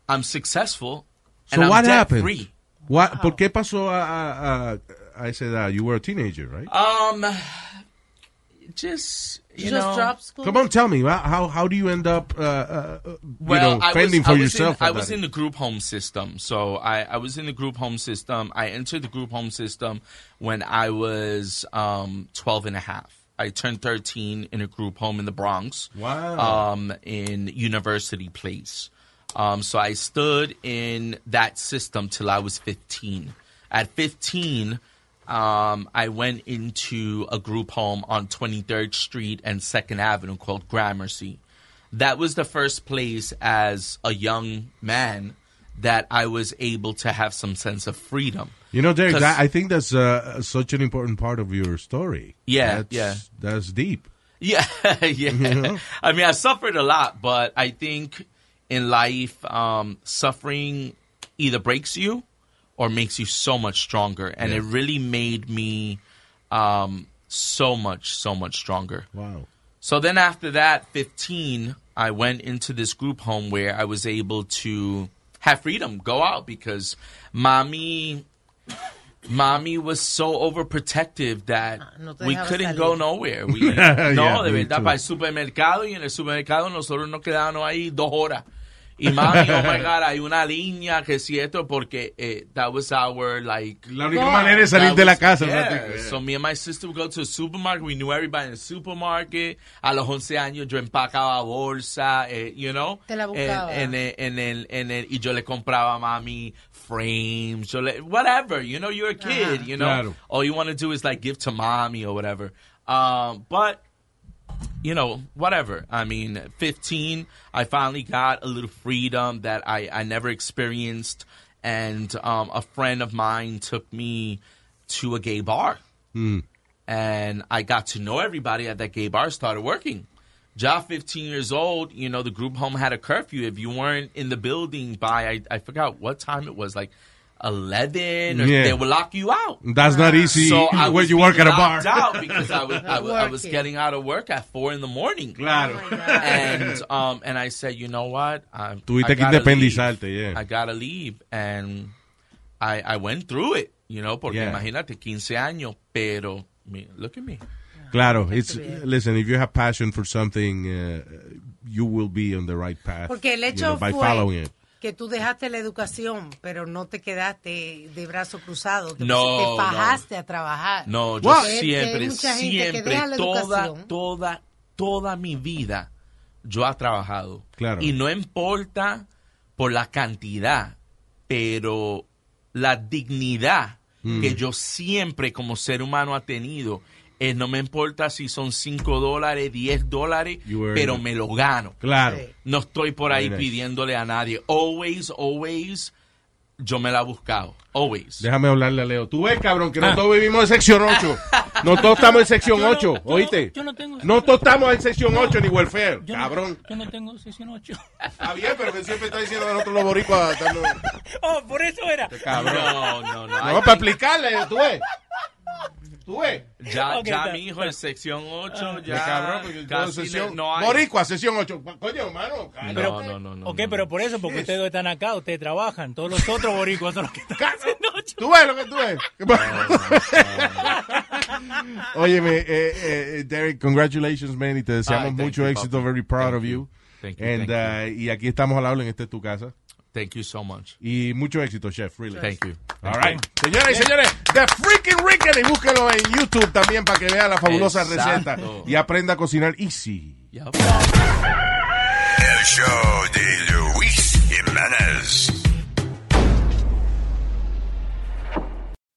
I'm successful. So and I'm what happened? free. What, ¿Por qué pasó a, a, a, a esa that You were a teenager, right? Um, just you just know, Come on, tell me. How- How, how do you end up, uh, uh, you Well, know, I fending was, for I yourself? In, I was in the group home system, so I, I was in the group home system. I entered the group home system when I was um, 12 and a half. I turned 13 in a group home in the Bronx. Wow. Um, in University Place. Um, so I stood in that system till I was 15. At 15, um, I went into a group home on 23rd Street and 2nd Avenue called Gramercy. That was the first place as a young man that I was able to have some sense of freedom. You know, Derek, that, I think that's uh, such an important part of your story. Yeah, That's- yeah. That's deep. Yeah, yeah. know? I mean, I suffered a lot, but I think in life, um, suffering either breaks you or makes you so much stronger. And Yeah. it really made me um, so much, so much stronger. Wow. So then after that, 15, I went into this group home where I was able to have freedom, go out because mommy mommy was so overprotective that no we couldn't salir. go nowhere. We, Yeah, no, de me verdad, too. para el supermercado y en el supermercado nosotros nos quedábamos ahí dos horas. Y mami, oh my God, hay una línea que si esto porque eh, that was our like La única manera de salir de la casa, yeah. So me and my sister would go to the supermarket. We knew everybody in the supermarket. A los 11 años yo empacaba bolsa, eh, you know. Te la buscaba. en el, en el, en el, y yo le compraba a mami frames, yo le, whatever. You know, you're a kid, you know. Claro. All you want to do is like give to mommy or whatever. Um, but you know, whatever. I mean, 15, I finally got a little freedom that I, I never experienced. And um, a friend of mine took me to a gay bar. Mm. And I got to know everybody at that gay bar, started working. Ja, 15 years old, you know, the group home had a curfew. If you weren't in the building by, I, I forgot what time it was, like 11, or Yeah. they will lock you out. That's not easy So I when you work at a bar. out because I was, I was, I was getting out of work at four in the morning. Claro. And um and I said, you know what? I'm, Tuviste I que gotta independizarte, leave. yeah. I gotta leave, and I I went through it, you know, porque Yeah. imagínate 15 años, pero look at me. Claro, it's listen. If you have passion for something, uh, you will be on the right path. Porque el you hecho know, by fue following it. Que tú dejaste la educación, pero no te quedaste de brazo cruzado. Te, No, te fajaste a trabajar. No, yo siempre, mucha gente que siempre, deja la toda, educación. toda, toda mi vida, yo he trabajado. Claro. Y no importa por la cantidad, pero la dignidad Mm. que yo siempre como ser humano ha tenido, es no me importa si son 5 dólares, 10 dólares, pero me lo gano. Claro. No estoy por ahí pidiéndole a nadie. Always, always yo me la he buscado. Always. Déjame hablarle a Leo. Tú ves, cabrón, que Ah. nosotros vivimos en sección 8. Nosotros estamos en sección 8, ¿oíste? yo no tengo- Nosotros estamos en sección 8 ni welfare, cabrón. Yo no tengo sesión 8. Está bien, pero que siempre está diciendo que nosotros los boricuas estamos... Oh, por eso era. Cabrón. No, no, no. No, para explicarle, tú ves. Tú ves. Ya, Ok, ya está- mi hijo en sección 8, Ya, ya. cabrón, porque casi sesión... no hay. Boricua, sesión 8. Coño, hermano. No, no, no, no. ok, pero por eso, porque ustedes están acá, ustedes trabajan. Todos los otros boricuas son los que están haciendo ocho. ¿Tú ves lo que tú ves? Óyeme, eh, eh, Derek, congratulations, man, y te deseamos Ay, mucho you, éxito. papi. Very proud Thank of you. you. Thank you, And, thank uh, y aquí estamos al habla en Esta es tu casa. Thank you so much. Y mucho éxito, chef, really. Thank you. All right. Señoras y señores, The Freaking Ricken, y búsquenlo en YouTube también para que vea la fabulosa Exacto. receta y aprenda a cocinar easy. El show de Luis Jiménez.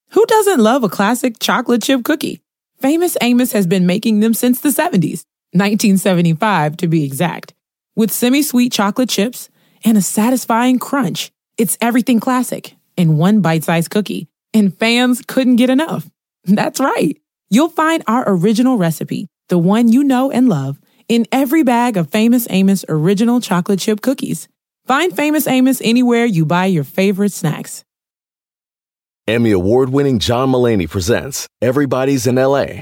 Who doesn't love a classic chocolate chip cookie? Famous Amos has been making them since the 70s, 1975 to be exact. With semi sweet chocolate chips and a satisfying crunch, it's everything classic in one bite sized cookie, and fans couldn't get enough. That's right. You'll find our original recipe, the one you know and love, in every bag of Famous Amos original chocolate chip cookies. Find Famous Amos anywhere you buy your favorite snacks. Emmy award winning John Mullaney presents Everybody's in LA,